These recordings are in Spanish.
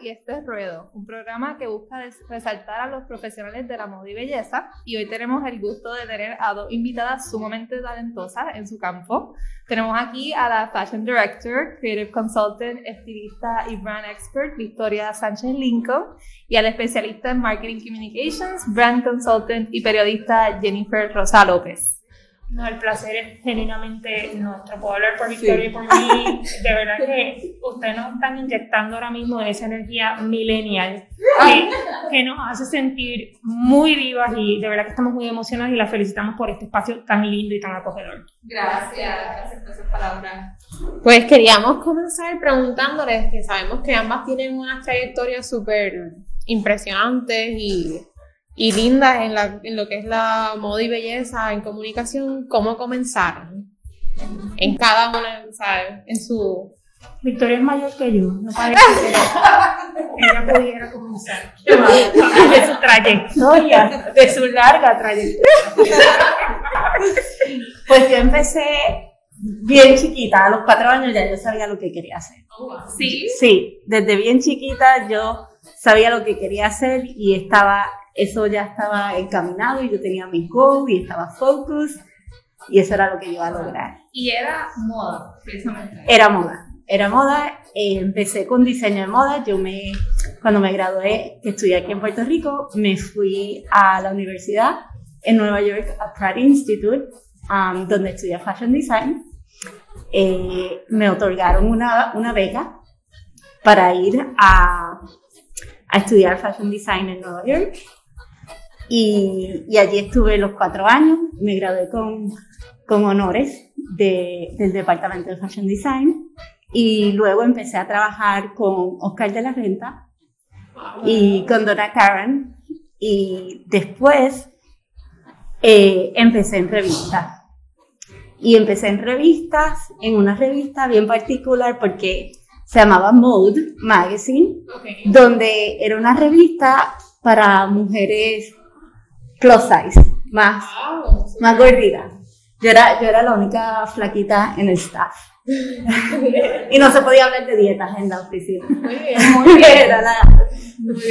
Y este es Ruedo, un programa que busca resaltar a los profesionales de la moda y belleza. Y hoy tenemos el gusto de tener a dos invitadas sumamente talentosas en su campo. Tenemos aquí a la Fashion Director, Creative Consultant, estilista y Brand Expert Victoria Sánchez Lincoln y al especialista en Marketing Communications, Brand Consultant y periodista Jennifer Rosa López. No, el placer es genuinamente nuestro. Puedo hablar por Victoria y por mí. De verdad que ustedes nos están inyectando ahora mismo esa energía millennial que, que, nos hace sentir muy vivas y de verdad que estamos muy emocionadas y las felicitamos por este espacio tan lindo y tan acogedor. Gracias, gracias por esas palabras. Pues queríamos comenzar preguntándoles que sabemos que ambas tienen unas trayectorias súper impresionantes y y lindas en, la, en lo que es la moda y belleza, en comunicación, ¿cómo comenzaron? En cada una, ¿sabes? En su... Victoria es mayor que yo, no parece que ella pudiera comenzar de su trayectoria, de su larga trayectoria. Pues yo empecé bien chiquita, a los cuatro años ya yo sabía lo que quería hacer. ¿Sí? Sí, desde bien chiquita yo sabía lo que quería hacer y estaba eso ya estaba encaminado y yo tenía mi goal y estaba focus y eso era lo que yo iba a lograr. Y era moda, precisamente. Era moda, era moda. Eh, empecé con diseño de moda. Yo me, cuando me gradué, que estudié aquí en Puerto Rico, me fui a la universidad en Nueva York, a Pratt Institute, um, donde estudié Fashion Design. Eh, me otorgaron una, una beca para ir a, a estudiar Fashion Design en Nueva York y, y, allí estuve los cuatro años, me gradué con, con honores de, del Departamento de Fashion Design. Y luego empecé a trabajar con Oscar de la Renta y con Donna Karen y después eh, empecé en revistas. Y empecé en revistas, en una revista bien particular porque se llamaba Mode Magazine, donde era una revista para mujeres plus size, más, más gordita. Yo era, yo era la única flaquita en el staff. y no se podía hablar de dietas en la oficina. Muy bien, muy bien.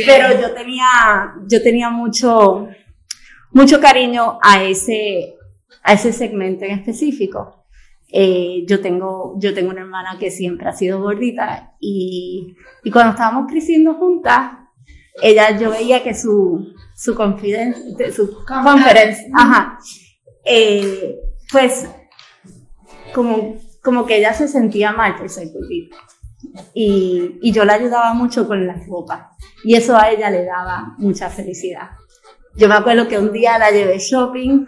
Pero yo tenía, yo tenía mucho, mucho cariño a ese, a ese segmento en específico. Eh, yo, tengo, yo tengo una hermana que siempre ha sido gordita y, y cuando estábamos creciendo juntas, ella, yo veía que su, su confidencia, su conferencia, ajá, eh, pues como, como que ella se sentía mal por ser gordita. Y, y yo la ayudaba mucho con la ropa. Y eso a ella le daba mucha felicidad. Yo me acuerdo que un día la llevé shopping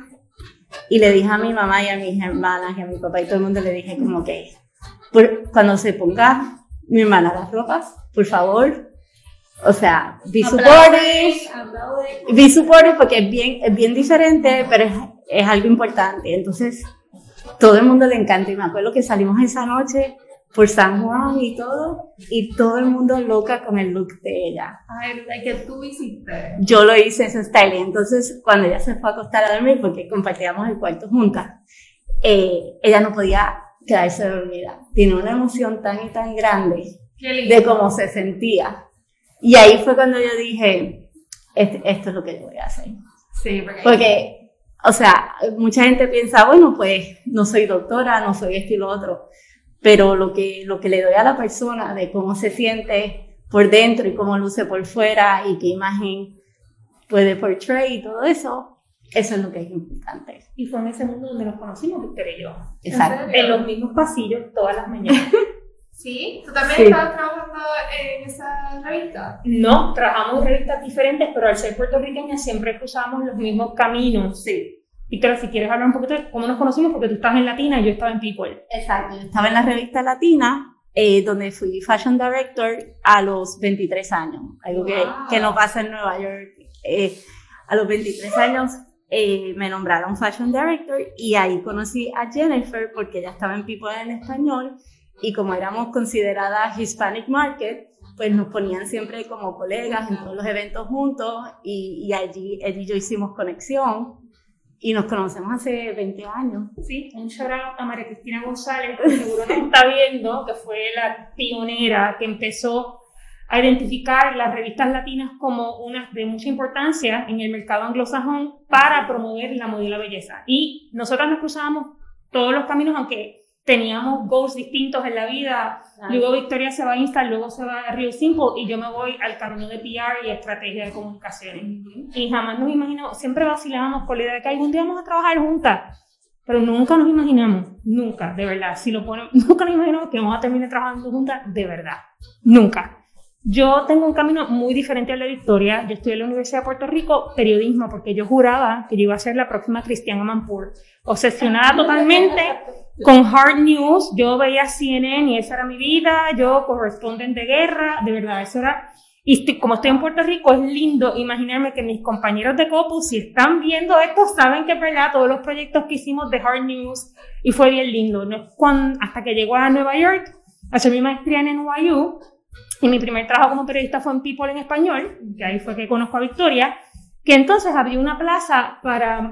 y le dije a mi mamá y a mis hermanas y a mi papá y todo el mundo le dije como que cuando se ponga mi hermana las ropas, por favor, o sea, be supportive, be supportive porque es bien, es bien diferente, pero es, es, algo importante. Entonces, todo el mundo le encanta. Y me acuerdo que salimos esa noche por San Juan y todo, y todo el mundo loca con el look de ella. Ay, que tú hiciste. Yo lo hice ese style. Entonces, cuando ella se fue a acostar a dormir, porque compartíamos el cuarto juntas, eh, ella no podía quedarse dormida. Tiene una emoción tan y tan grande de cómo se sentía y ahí fue cuando yo dije, este, esto es lo que yo voy a hacer. Sí, porque... o sea, mucha gente piensa, bueno, pues no soy doctora, no soy esto y lo otro, pero lo que, lo que le doy a la persona de cómo se siente por dentro y cómo luce por fuera y qué imagen puede portray y todo eso, eso es lo que es importante. Y fue en ese mundo donde nos conocimos, Victoria y yo. Exacto. En los mismos pasillos todas las mañanas. ¿Sí? ¿Tú también estabas trabajando en esa revista? No, trabajamos en revistas diferentes, pero al ser puertorriqueñas siempre cruzamos los mismos caminos. Sí. Víctor, si quieres hablar un poquito de cómo nos conocimos, porque tú estabas en Latina y yo estaba en People. Exacto, yo estaba en la revista Latina, eh, donde fui Fashion Director a los 23 años, algo que, que, no pasa en Nueva York. Eh, a los 23 años eh, me nombraron Fashion Director y ahí conocí a Jennifer porque ella estaba en People en español y como éramos consideradas Hispanic Market, pues nos ponían siempre como colegas en todos los eventos juntos y, y allí él y yo hicimos conexión y nos conocemos hace 20 años. Sí, un shout a María Cristina González, que seguro nos está viendo, que fue la pionera que empezó a identificar las revistas latinas como unas de mucha importancia en el mercado anglosajón para promover la moda y la belleza. Y nosotros nos cruzábamos todos los caminos, aunque teníamos goals distintos en la vida. Luego Victoria se va a Insta, luego se va a Rio Simple y yo me voy al camino de PR y estrategia de comunicaciones. Y jamás nos imaginamos, siempre vacilábamos con la idea de que algún día vamos a trabajar juntas. Pero nunca nos imaginamos, nunca, de verdad, si lo ponemos, nunca nos imaginamos que vamos a terminar trabajando juntas, de verdad, nunca. Yo tengo un camino muy diferente al de Victoria. Yo estudié en la Universidad de Puerto Rico periodismo porque yo juraba que yo iba a ser la próxima Cristiana Manpour. Obsesionada totalmente con hard news. Yo veía CNN y esa era mi vida. Yo corresponden de guerra. De verdad, eso era. Y como estoy en Puerto Rico, es lindo imaginarme que mis compañeros de Copus, si están viendo esto, saben que es verdad todos los proyectos que hicimos de hard news y fue bien lindo. ¿no? Cuando, hasta que llegó a Nueva York a hacer mi maestría en NYU, y mi primer trabajo como periodista fue en People en Español, que ahí fue que conozco a Victoria, que entonces abrió una plaza para,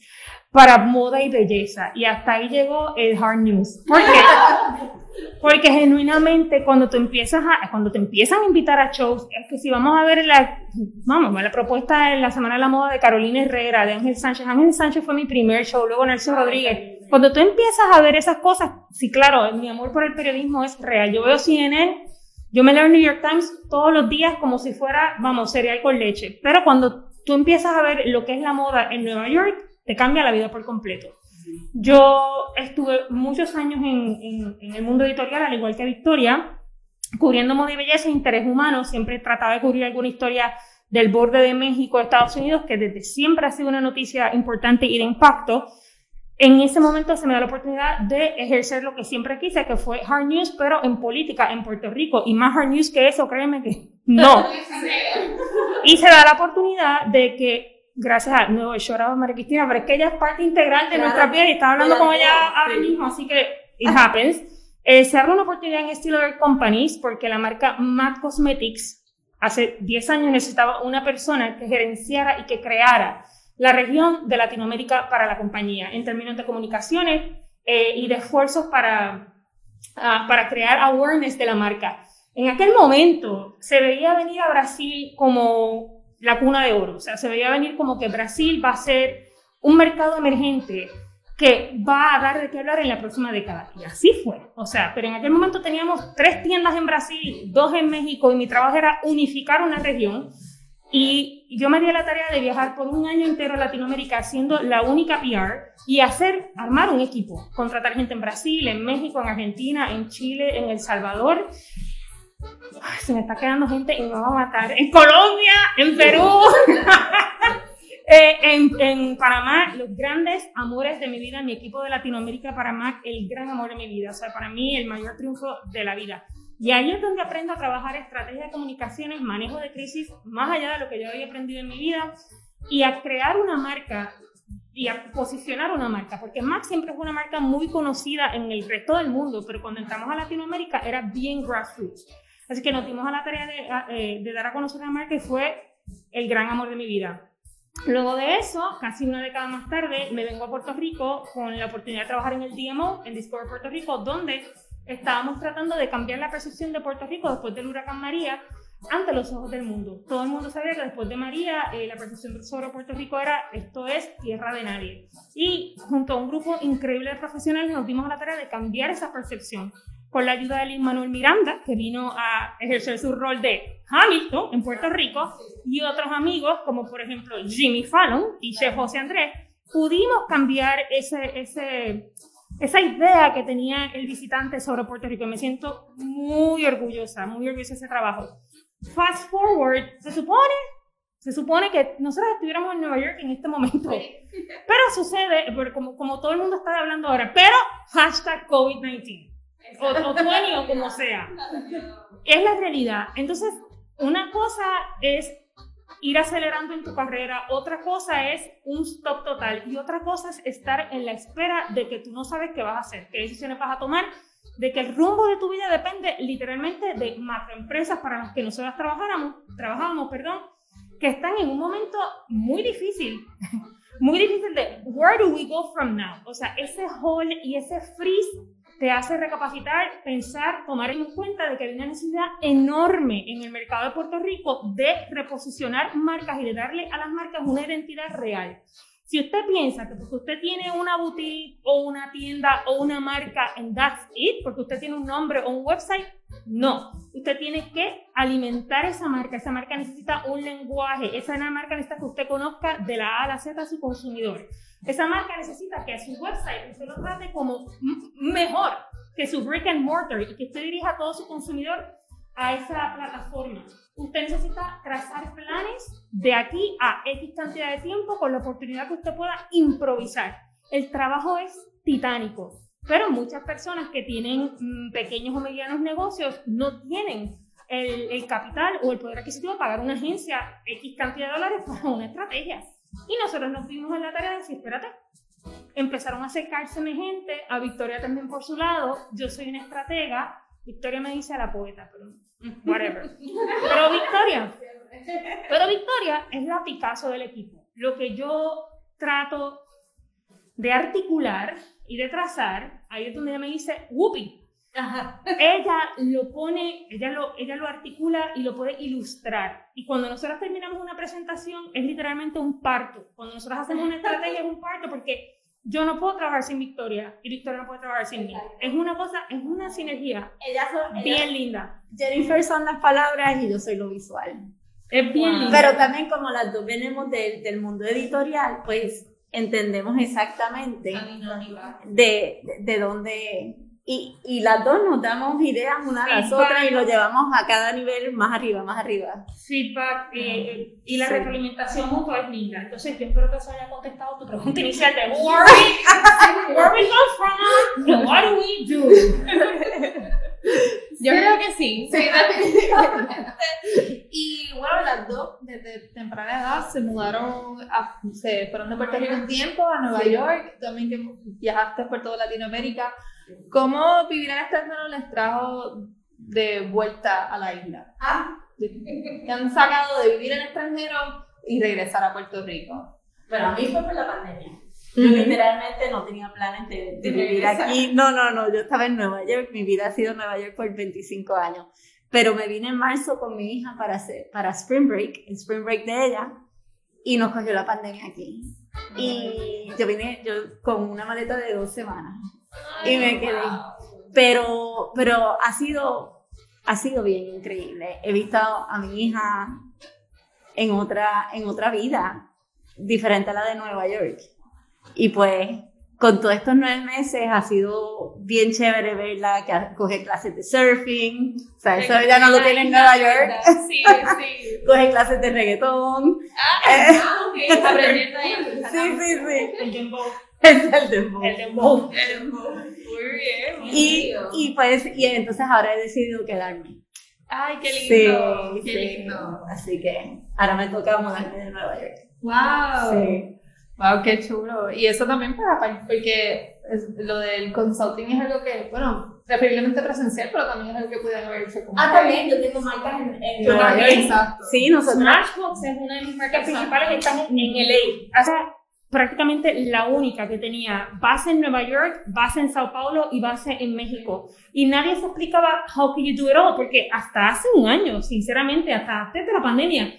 para moda y belleza. Y hasta ahí llegó el hard news. ¿Por qué? Porque genuinamente cuando tú empiezas a, cuando te empiezan a invitar a shows, es que si vamos a ver la, vamos, la propuesta en la Semana de la Moda de Carolina Herrera, de Ángel Sánchez, Ángel Sánchez fue mi primer show, luego Nelson Rodríguez. Cuando tú empiezas a ver esas cosas, sí, claro, mi amor por el periodismo es real. Yo veo CNN yo me leo el New York Times todos los días como si fuera, vamos, cereal con leche. Pero cuando tú empiezas a ver lo que es la moda en Nueva York, te cambia la vida por completo. Yo estuve muchos años en, en, el mundo editorial, al igual que Victoria, cubriendo moda y belleza e interés humano. Siempre trataba de cubrir alguna historia del borde de México, Estados Unidos, que desde siempre ha sido una noticia importante y de impacto en ese momento se me da la oportunidad de ejercer lo que siempre quise, que fue hard news, pero en política en Puerto Rico. Y más hard news que eso, créeme que no. y se da la oportunidad de que, gracias a, no, lloraba María Cristina, pero es que ella es parte integral de nuestra vida y estaba hablando con ella ahora mismo, así que it happens. Eh, se abre una oportunidad en Stiller Companies porque la marca MAC Cosmetics hace 10 años necesitaba una persona que gerenciara y que creara la región de Latinoamérica para la compañía en términos de comunicaciones eh, y de esfuerzos para, ah, para crear awareness de la marca. En aquel momento se veía venir a Brasil como la cuna de oro, o sea, se veía venir como que Brasil va a ser un mercado emergente que va a dar de qué hablar en la próxima década. Y así fue. O sea, pero en aquel momento teníamos tres tiendas en Brasil, dos en México, y mi trabajo era unificar una región y yo me di la tarea de viajar por un año entero a Latinoamérica siendo la única PR y hacer, armar un equipo, contratar gente en Brasil, en México, en Argentina, en Chile, en El Salvador. se me está quedando gente y me va a matar. En Colombia, en Perú, eh, en, en, Panamá, los grandes amores de mi vida, mi equipo de Latinoamérica, Panamá, el gran amor de mi vida. O sea, para mí el mayor triunfo de la vida. Y ahí es donde aprendo a trabajar estrategia de comunicaciones, manejo de crisis, más allá de lo que yo había aprendido en mi vida, y a crear una marca y a posicionar una marca, porque Mac siempre fue una marca muy conocida en el resto del mundo, pero cuando entramos a Latinoamérica era bien grassroots. Así que nos dimos a la tarea de, eh, dar a conocer la marca y fue el gran amor de mi vida. Luego de eso, casi una década más tarde, me vengo a Puerto Rico con la oportunidad de trabajar en el DMO, en Discover Puerto Rico, donde estábamos tratando de cambiar la percepción de Puerto Rico después del huracán María ante los ojos del mundo. Todo el mundo sabía que después de María eh, la percepción sobre Puerto Rico era esto es tierra de nadie. Y junto a un grupo increíble de profesionales nos dimos la tarea de cambiar esa percepción con la ayuda de Lin Manuel Miranda, que vino a ejercer su rol de Hamilton en Puerto Rico, y otros amigos como por ejemplo Jimmy Fallon y Chef José Andrés, pudimos cambiar ese, ese, esa idea que tenía el visitante sobre Puerto Rico. Me siento muy orgullosa, muy orgullosa de ese trabajo. Fast forward, se supone, se supone que nosotros estuviéramos en Nueva York en este momento. Pero sucede, como, como todo el mundo está hablando ahora, pero hashtag COVID-19. O, o 20 o como sea. Es la realidad. Entonces, una cosa es ir acelerando en tu carrera, otra cosa es un stop total y otra cosa es estar en la espera de que tú no sabes qué vas a hacer, qué decisiones vas a tomar, de que el rumbo de tu vida depende literalmente de macroempresas para las que nosotros trabajáramos, trabajamos, perdón, que están en un momento muy difícil, muy difícil de where do we go from now, o sea, ese hole y ese freeze te hace recapacitar, pensar, tomar en cuenta de que hay una necesidad enorme en el mercado de Puerto Rico de reposicionar marcas y de darle a las marcas una identidad real. Si usted piensa que porque usted tiene una boutique o una tienda o una marca en That's It, porque usted tiene un nombre o un website, no. Usted tiene que alimentar esa marca. Esa marca necesita un lenguaje. Esa marca necesita que usted conozca de la A a la Z a su consumidor. Esa marca necesita que su website usted lo trate como mejor que su brick and mortar y que usted dirija a todo su consumidor a esa plataforma. Usted necesita trazar planes de aquí a X cantidad de tiempo con la oportunidad que usted pueda improvisar. El trabajo es titánico, pero muchas personas que tienen mm, pequeños o medianos negocios no tienen el, el capital o el poder adquisitivo para pagar una agencia X cantidad de dólares para una estrategia. Y nosotros nos fuimos en la tarea de decir, espérate, empezaron a acercarse gente, a Victoria también por su lado, yo soy una estratega, Victoria me dice a la poeta, pero whatever. Pero Victoria, pero Victoria es la Picasso del equipo. Lo que yo trato de articular y de trazar, ahí es donde ella me dice, whoopee, ella lo pone, ella lo, ella lo articula y lo puede ilustrar. Y cuando nosotros terminamos una presentación es literalmente un parto. Cuando nosotros hacemos una estrategia es un parto porque yo no puedo trabajar sin Victoria y Victoria no puede trabajar sin mí. Es una cosa, es una sinergia bien linda. Jennifer son las palabras y yo soy lo visual. Es bien linda. Pero también como las dos venimos del, del mundo editorial, pues entendemos exactamente de, de, de dónde y, y, las dos nos damos ideas una a las otras y lo llevamos a cada nivel más arriba, más arriba. Feedback eh, y la retroalimentación mutua es linda. Entonces, yo espero que eso haya contestado tu pregunta inicial de where we, where we come from, what do we do. Yo creo que sí. Sí, definitivamente. y bueno, las dos desde temprana edad se mudaron, a, se fueron de Puerto Rico un tiempo a Nueva York, también que viajaste por toda Latinoamérica. ¿Cómo vivir en extranjero les trajo de vuelta a la isla? Ah. ¿Qué han sacado de vivir en extranjero y regresar a Puerto Rico? Bueno, a mí fue por la pandemia. Yo literalmente no tenía planes de, de vivir aquí. No, no, no, yo estaba en Nueva York, mi vida ha sido en Nueva York por 25 años. Pero me vine en marzo con mi hija para, hacer, para Spring Break, el Spring Break de ella, y nos cogió la pandemia aquí. Y yo vine yo con una maleta de dos semanas y me quedé. Pero, pero ha sido, ha sido bien increíble. He visto a mi hija en otra, en otra vida, diferente a la de Nueva York. Y pues, con todos estos nueve meses ha sido bien chévere verla que coge clases de surfing. O sea, eso ya no lo tiene en Nueva York. Sí, sí. coge clases de reggaetón. Ah, ok, aprendiendo ahí. Sí, sí, sí. El dembow. Es el dembow. El dembow. Muy bien. muy Y, bien. y pues, y entonces ahora he decidido quedarme. Ay, qué Sí, lindo. qué sí. lindo. Así que ahora me toca mudarme de Nueva York. ¡Wow! Sí. Wow, qué chulo. Y eso también para porque es- lo del consulting es algo que, bueno, preferiblemente presencial, pero también es algo que pueden haber hecho como. Ah, también, yo tengo marcas en, en Nueva York. exacto. Sí, nosotros. Smashbox es una de mis marcas principales, estamos en LA. O sea, prácticamente la única que tenía base en Nueva York, base en Sao Paulo y base en México. Y nadie se explicaba how can you do it all, porque hasta hace un año, sinceramente, hasta antes de la pandemia,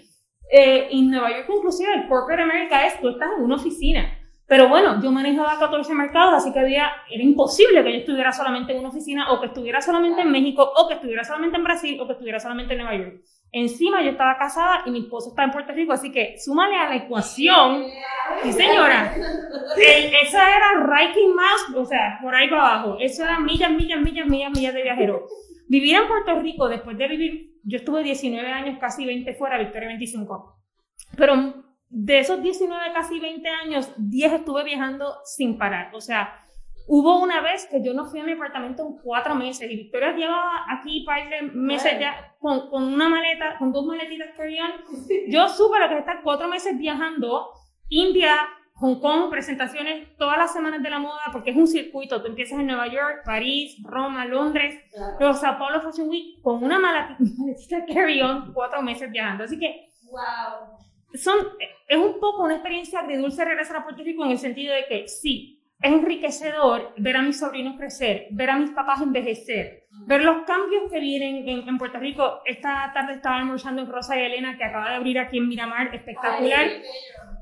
eh, en Nueva York inclusive el corporate America es, tú estás en una oficina. Pero bueno, yo manejaba 14 mercados, así que había, era imposible que yo estuviera solamente en una oficina, o que estuviera solamente en México, o que estuviera solamente en Brasil, o que estuviera solamente en Nueva York. Encima yo estaba casada y mi esposo está en Puerto Rico, así que súmale a la ecuación, sí señora, el- esa era Ranking Mouse, o sea, por ahí para abajo, eso era millas, millas, millas, millas, millas de viajero. Vivir en Puerto Rico después de vivir, yo estuve 19 años, casi 20 fuera, Victoria 25, pero de esos 19, casi 20 años, 10 estuve viajando sin parar, o sea, Hubo una vez que yo no fui a mi apartamento en cuatro meses y Victoria llevaba aquí par de meses ya con, con una maleta, con dos maletitas carry-on. Yo supe lo que es estar cuatro meses viajando, India, Hong Kong, presentaciones todas las semanas de la moda, porque es un circuito. Tú empiezas en Nueva York, París, Roma, Londres, luego Sao Paulo Fashion Week, con una maleti- maletita carry-on, cuatro meses viajando. Así que Wow. son, es un poco una experiencia agridulce regresar a Puerto Rico en el sentido de que sí, es enriquecedor ver a mis sobrinos crecer, ver a mis papás envejecer, ver los cambios que vienen en, Puerto Rico. Esta tarde estaba almorzando en Rosa y Elena, que acaba de abrir aquí en Miramar, espectacular.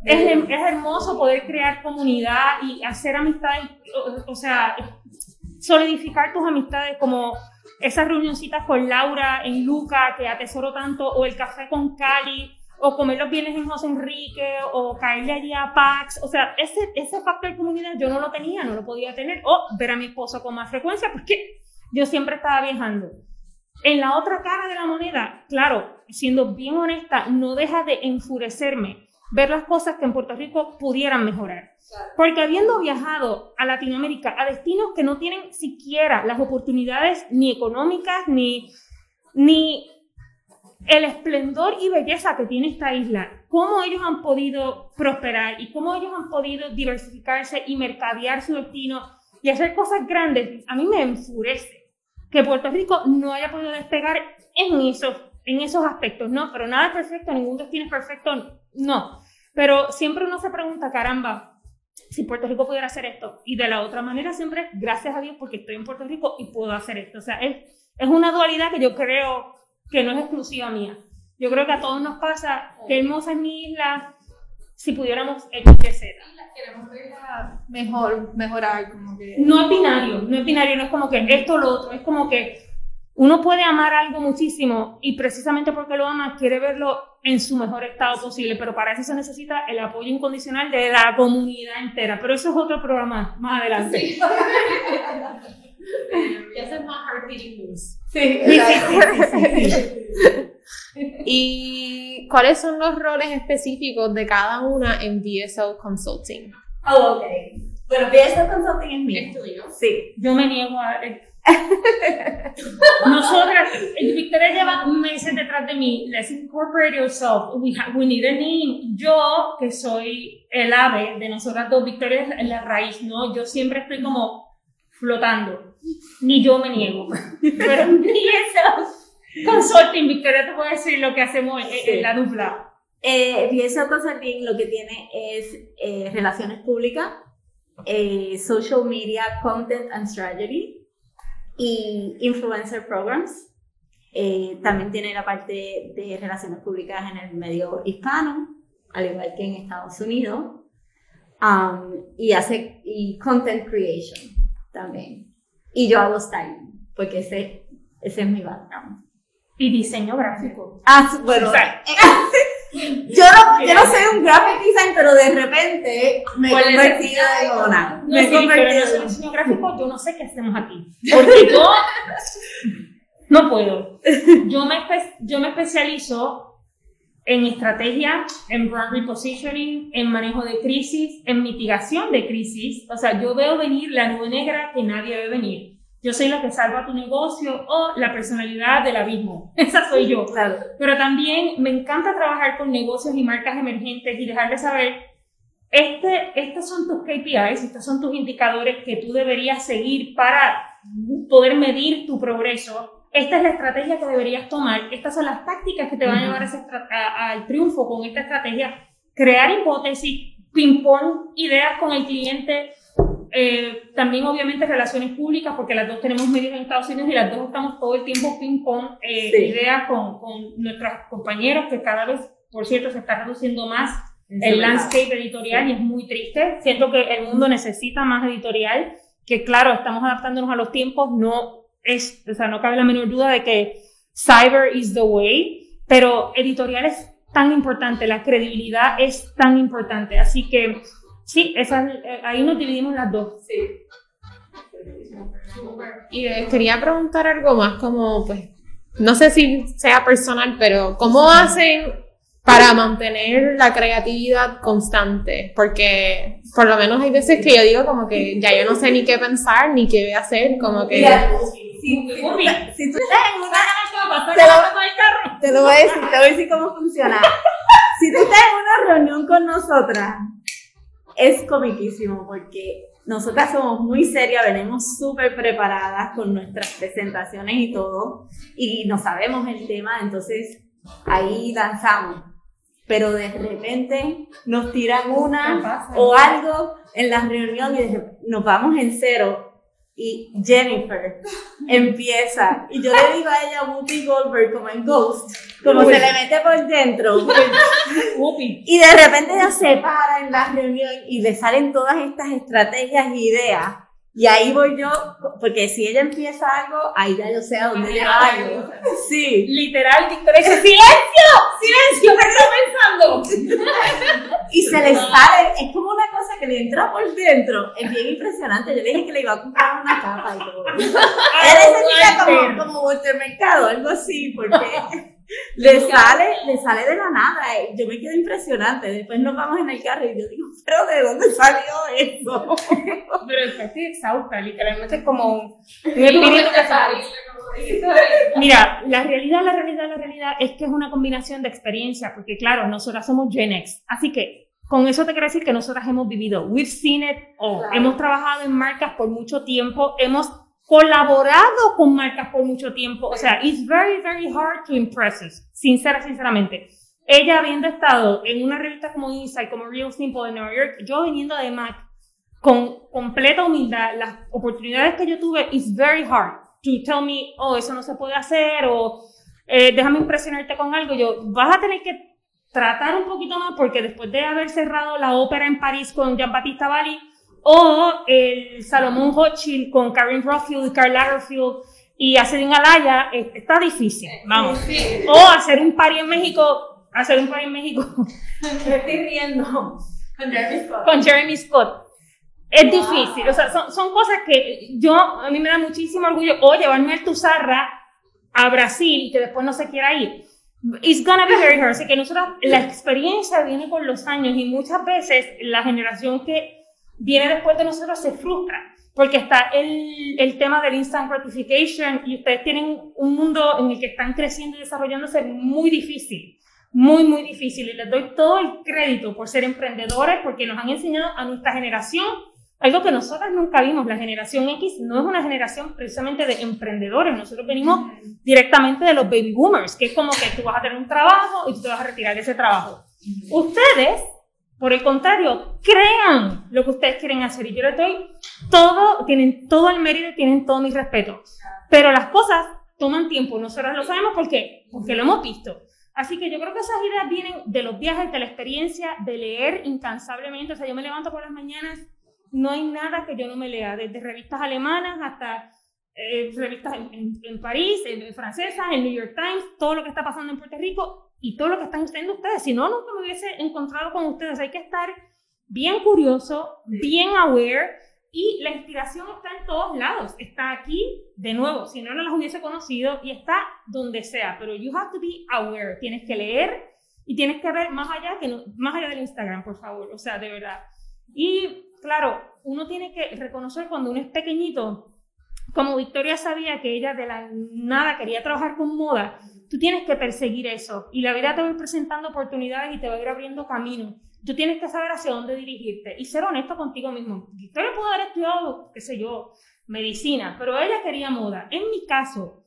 es, es, hermoso poder crear comunidad y hacer amistades, o, sea, solidificar tus amistades como esas reunioncitas con Laura en Luca, que atesoro tanto, o el café con Cali, o comer los bienes en José Enrique, o caerle allí a Pax. O sea, ese, ese factor de comunidad yo no lo tenía, no lo podía tener. O ver a mi esposo con más frecuencia, porque yo siempre estaba viajando. En la otra cara de la moneda, claro, siendo bien honesta, no deja de enfurecerme ver las cosas que en Puerto Rico pudieran mejorar. Porque habiendo viajado a Latinoamérica, a destinos que no tienen siquiera las oportunidades ni económicas, ni, ni el esplendor y belleza que tiene esta isla, cómo ellos han podido prosperar y cómo ellos han podido diversificarse y mercadear su destino y hacer cosas grandes, a mí me enfurece que Puerto Rico no haya podido despegar en esos, en esos aspectos, ¿no? Pero nada es perfecto, ningún destino es perfecto, no. Pero siempre uno se pregunta, caramba, si Puerto Rico pudiera hacer esto. Y de la otra manera siempre, gracias a Dios, porque estoy en Puerto Rico y puedo hacer esto. O sea, es, es una dualidad que yo creo que no es exclusiva mía. Yo creo que a todos nos pasa, qué hermosa es mi isla, si pudiéramos X, Queremos verla mejor, mejorar, como que... No es binario, no es binario, no es como que esto o lo otro, es como que uno puede amar algo muchísimo y precisamente porque lo ama quiere verlo en su mejor estado posible, pero para eso se necesita el apoyo incondicional de la comunidad entera. Pero eso es otro programa más adelante. Sí. ya más hard news. Sí, ¿Y cuáles son los roles específicos de cada una en VSO Consulting? Oh, ok. Bueno, VSO Consulting es mío. ¿Es tuyo? Sí. Yo me niego a... Nosotras, Victoria lleva meses detrás de mí. Let's incorporate yourself. We, we need a name. Yo, que soy el ave de nosotras dos, Victoria es la raíz, ¿no? Yo siempre estoy como flotando. Ni yo me niego. Pero ni eso. Consulting, Victoria, te puedo decir lo que hacemos en, la dupla. Eh, Consulting lo que tiene es eh, relaciones públicas, eh, social media, content and strategy y influencer programs. Eh, también tiene la parte de relaciones públicas en el medio hispano, al igual que en Estados Unidos. Um, y hace y content creation también. Y yo hago styling, porque ese, ese es mi background. Y diseño gráfico. Ah, bueno. yo, no, yo no soy un graphic design, pero de repente me he convertido en una. me he convertido en diseño gráfico, yo no sé qué hacemos aquí. Porque yo no puedo. Yo me, yo me especializo en estrategia, en brand repositioning, en manejo de crisis, en mitigación de crisis. O sea, yo veo venir la nube negra que nadie ve venir. Yo soy la que salva tu negocio o la personalidad del abismo. Esa soy yo. Claro. Pero también me encanta trabajar con negocios y marcas emergentes y dejarles saber, este, estos son tus KPIs, estos son tus indicadores que tú deberías seguir para poder medir tu progreso. Esta es la estrategia que deberías tomar. Estas son las tácticas que te van a llevar al triunfo con esta estrategia. Crear hipótesis, ping-pong ideas con el cliente, eh, también obviamente relaciones públicas, porque las dos tenemos medios en Estados Unidos y las dos estamos todo el tiempo ping-pong eh, ideas con, con, nuestros compañeros, que cada vez, por cierto, se está reduciendo más el landscape editorial y es muy triste. Siento que el mundo necesita más editorial, que claro, estamos adaptándonos a los tiempos, no es, o sea, no cabe la menor duda de que cyber is the way, pero editorial es tan importante, la credibilidad es tan importante, así que Sí, eh, ahí nos dividimos las dos. Sí. Y quería preguntar algo más como, pues, no sé si sea personal, pero ¿cómo hacen para mantener la creatividad constante? Porque por lo menos hay veces que yo digo como que ya yo no sé ni qué pensar, ni qué voy a hacer, como que... si, tú estás en una... Te lo, te lo voy a decir, te voy a decir cómo funciona. Si tú estás en una reunión con nosotras es comiquísimo porque nosotras somos muy serias, venimos súper preparadas con nuestras presentaciones y todo, y no sabemos el tema, entonces ahí lanzamos. Pero de repente nos tiran una o algo en la reunión y nos vamos en cero. Y Jennifer empieza. Y yo le digo a ella Whoopi Goldberg como en Ghost como se le mete por dentro. Y de repente ella se para en la reunión y le salen todas estas estrategias e ideas y ahí voy yo, porque si ella empieza algo, ahí ya yo sé a dónde llevarlo. Sí. Literal, Victoria dice, ¡silencio! ¡Silencio! ¿Qué está pensando? y se le sale, es como una cosa que le entra por dentro. Es bien impresionante. Yo le dije que le iba a comprar una capa y todo. Ella necesita como, como Walter Mercado, algo así, porque le sale, le sale de la nada. Eh. Yo me quedo impresionante. Después nos vamos en el carro y yo digo, ¿pero de dónde salió eso? Pero estoy exhausta, literalmente es como un espíritu que Mira, la realidad, la realidad, la realidad es que es una combinación de experiencia, porque claro, nosotras somos Gen X. Así que con eso te quiero decir que nosotras hemos vivido, we've seen it all. Hemos trabajado en marcas por mucho tiempo, hemos colaborado con marcas por mucho tiempo. O sea, it's very, very hard to impress us, sincera, sinceramente. Ella habiendo estado en una revista como Inside, como Real Simple de Nueva York, yo viniendo de Mac, con completa humildad, las oportunidades que yo tuve, it's very hard to tell me, oh, eso no se puede hacer, o eh, déjame impresionarte con algo. Yo, vas a tener que tratar un poquito más, porque después de haber cerrado la ópera en París con Jean-Baptiste Valli, o el Salomón Hochschild con Karen Rothfield, Karl Lagerfield y Acedin Alaya, está difícil, vamos. O hacer un party en México, hacer un party en México. Me estoy riendo. Con Jeremy Scott. Con Jeremy Scott. Es difícil, o sea, son, son, cosas que yo, a mí me da muchísimo orgullo, o llevarme el Tuzarra a Brasil y que después no se quiera ir. It's gonna be very hard. Así que nosotros, la experiencia viene con los años y muchas veces la generación que viene después de nosotros se frustra, porque está el, el tema del instant gratification y ustedes tienen un mundo en el que están creciendo y desarrollándose muy difícil, muy, muy difícil. Y les doy todo el crédito por ser emprendedores, porque nos han enseñado a nuestra generación algo que nosotros nunca vimos. La generación X no es una generación precisamente de emprendedores. Nosotros venimos directamente de los baby boomers, que es como que tú vas a tener un trabajo y tú te vas a retirar de ese trabajo. Ustedes por el contrario, crean lo que ustedes quieren hacer y yo les doy todo, tienen todo el mérito, tienen todo mi respeto. Pero las cosas toman tiempo, nosotros lo sabemos porque, porque lo hemos visto. Así que yo creo que esas ideas vienen de los viajes, de la experiencia, de leer incansablemente. O sea, yo me levanto por las mañanas, no hay nada que yo no me lea, desde revistas alemanas hasta eh, revistas en, en París, en, francesas, en New York Times, todo lo que está pasando en Puerto Rico y todo lo que están haciendo ustedes. Si no, nunca me hubiese encontrado con ustedes. Hay que estar bien curioso, bien aware y la inspiración está en todos lados. Está aquí, de nuevo, si no, no las hubiese conocido y está donde sea. Pero you have to be aware. Tienes que leer y tienes que ver más allá, que más allá del Instagram, por favor. O sea, de verdad. Y claro, uno tiene que reconocer cuando uno es pequeñito, como Victoria sabía que ella de la nada quería trabajar con moda, tú tienes que perseguir eso y la vida te va a ir presentando oportunidades y te va a ir abriendo camino. Tú tienes que saber hacia dónde dirigirte y ser honesto contigo mismo. Victoria pudo haber estudiado, qué sé yo, medicina, pero ella quería moda. En mi caso,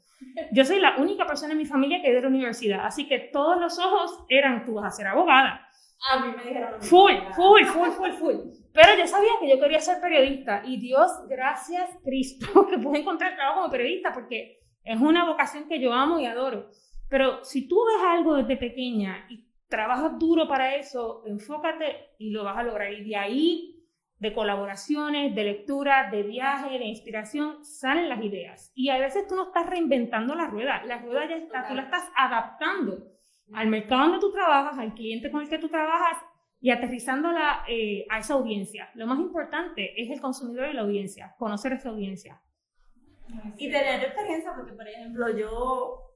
yo soy la única persona en mi familia que es de la universidad, así que todos los ojos eran, tú vas a ser abogada. A mí me dijeron. Full, full, full, full, full. Pero yo sabía que yo quería ser periodista y Dios, gracias Cristo, que pude encontrar trabajo como periodista porque es una vocación que yo amo y adoro. Pero si tú ves algo desde pequeña y trabajas duro para eso, enfócate y lo vas a lograr. Y de ahí, de colaboraciones, de lectura, de viaje, de inspiración, salen las ideas. Y a veces tú no estás reinventando la rueda, la rueda ya está, tú la estás adaptando al mercado donde tú trabajas, al cliente con el que tú trabajas y aterrizándola eh, a esa audiencia. Lo más importante es el consumidor y la audiencia, conocer esa audiencia. Y tener experiencia, porque por ejemplo yo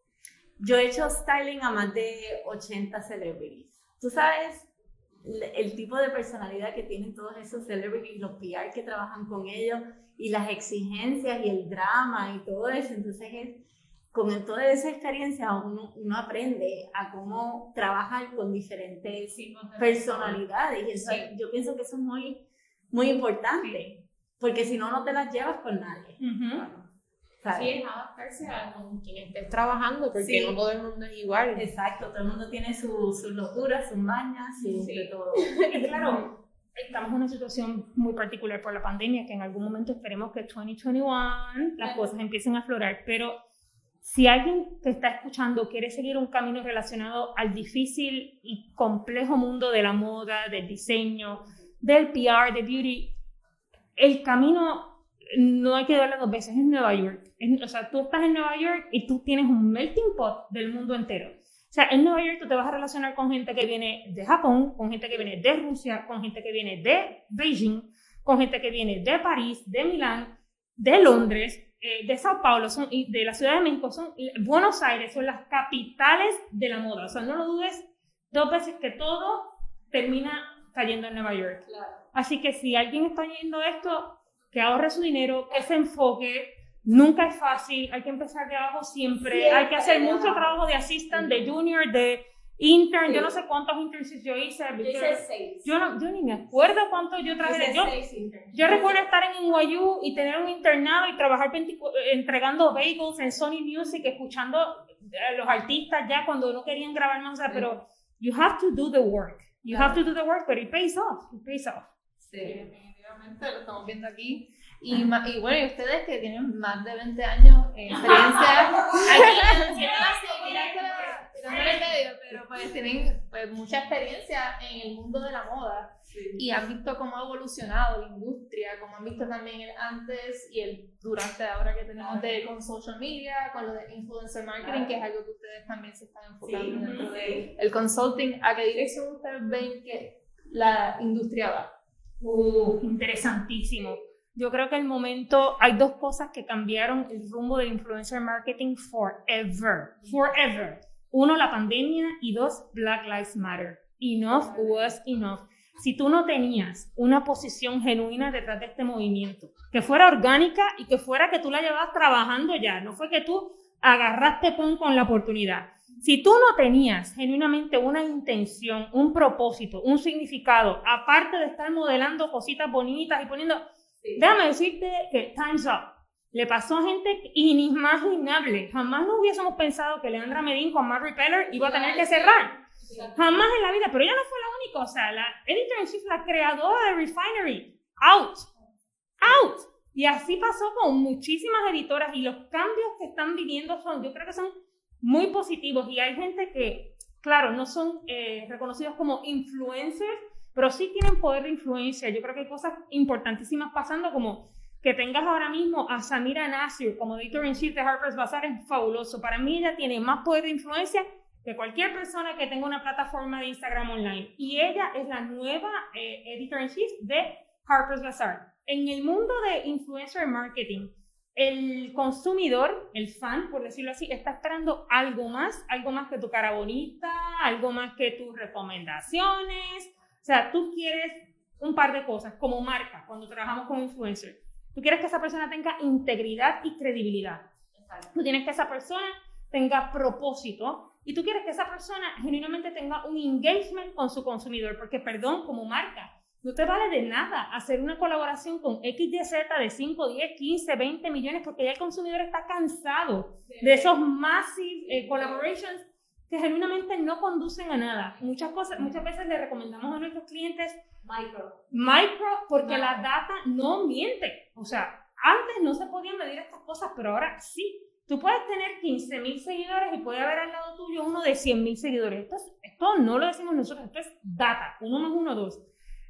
yo he hecho styling a más de 80 celebrities. Tú sabes el tipo de personalidad que tienen todos esos celebrities, los PR que trabajan con ellos y las exigencias y el drama y todo eso. Entonces, con toda esa experiencia uno, uno, aprende a cómo trabajar con diferentes personalidades. Y eso, yo pienso que eso es muy, muy importante, porque si no, no te las llevas con nadie. Claro. Sí, es adaptarse a con quien estés trabajando, porque no todo el mundo es igual. Exacto, todo el mundo tiene sus locuras, sus mañas, sus de todo. claro, estamos en una situación muy particular por la pandemia, que en algún momento esperemos que 2021 las cosas empiecen a aflorar, pero si alguien que está escuchando quiere seguir un camino relacionado al difícil y complejo mundo de la moda, del diseño, del PR, de beauty, el camino no hay que darle dos veces, en Nueva York. o sea, tú estás en Nueva York y tú tienes un melting pot del mundo entero. O sea, en Nueva York tú te vas a relacionar con gente que viene de Japón, con gente que viene de Rusia, con gente que viene de Beijing, con gente que viene de París, de Milán, de Londres, eh, de Sao Paulo, son, y de la Ciudad de México, son Buenos Aires, son las capitales de la moda. O sea, no lo dudes dos veces que todo termina cayendo en Nueva York. Así que si alguien está oyendo esto, que ahorre su dinero, que se enfoque. Nunca es fácil, hay que empezar de abajo siempre. hay que hacer mucho trabajo de assistant, de junior, de intern. Yo no sé cuántos internships yo hice. Yo hice seis. Yo, no, yo ni me acuerdo cuántos yo trabajé. Yo, yo recuerdo estar en NYU y tener un internado y trabajar entregando bagels en Sony Music, escuchando a los artistas ya cuando no querían grabar más. pero you have to do the work. You have to do the work, but it pays off. It pays off. Sí, definitivamente lo estamos viendo aquí. Y, y bueno, y ustedes que tienen más de 20 años en experiencia aquí, pero pues tienen pues, mucha experiencia en el mundo de la moda y han visto cómo ha evolucionado la industria, cómo han visto también el antes y el durante ahora que tenemos de, con social media, con lo de influencer marketing, que es algo que ustedes también se están enfocando dentro del el consulting. ¿A qué dirección ustedes ven que la industria va? Uh, interesantísimo. Yo creo que el momento, hay dos cosas que cambiaron el rumbo del influencer marketing forever. Forever. Uno, la pandemia y dos, Black Lives Matter. Enough was enough. Si tú no tenías una posición genuina detrás de este movimiento, que fuera orgánica y que fuera que tú la llevabas trabajando ya, no fue que tú agarraste pon con la oportunidad. Si tú no tenías genuinamente una intención, un propósito, un significado, aparte de estar modelando cositas bonitas y poniendo, déjame decirte que time's up. Le pasó a gente inimaginable. Jamás no hubiésemos pensado que Leandra Medin con Matt Repeller iba a tener que cerrar. Jamás en la vida. Pero ella no fue la única. O sea, la editor in chief, la creadora de Refinery, out. Out. Y así pasó con muchísimas editoras y los cambios que están viviendo son, yo creo que son muy positivos y hay gente que, claro, no son eh, reconocidos como influencers, pero sí tienen poder de influencia. Yo creo que hay cosas importantísimas pasando como que tengas ahora mismo a Samira Nasir como editor in chief de Harper's Bazaar es fabuloso. Para mí ella tiene más poder de influencia que cualquier persona que tenga una plataforma de Instagram online. Y ella es la nueva eh, editor in chief de Harper's Bazaar. En el mundo de influencer marketing, el consumidor, el fan, por decirlo así, está esperando algo más, algo más que tu cara bonita, algo más que tus recomendaciones. O sea, tú quieres un par de cosas como marca cuando trabajamos con influencers. Tú quieres que esa persona tenga integridad y credibilidad. Tú tienes que esa persona tenga propósito y tú quieres que esa persona genuinamente tenga un engagement con su consumidor, porque perdón, como marca, no te vale de nada hacer una colaboración con XYZ de 5, 10, 15, 20 millones porque ya el consumidor está cansado de esos massive eh, collaborations que genuinamente no conducen a nada. Muchas, cosas, muchas veces le recomendamos a nuestros clientes micro, micro porque la data no miente. O sea, antes no se podían medir estas cosas, pero ahora sí. Tú puedes tener 15 mil seguidores y puede haber al lado tuyo uno de 100 mil seguidores. Esto, esto no lo decimos nosotros, esto es data, uno más uno, dos.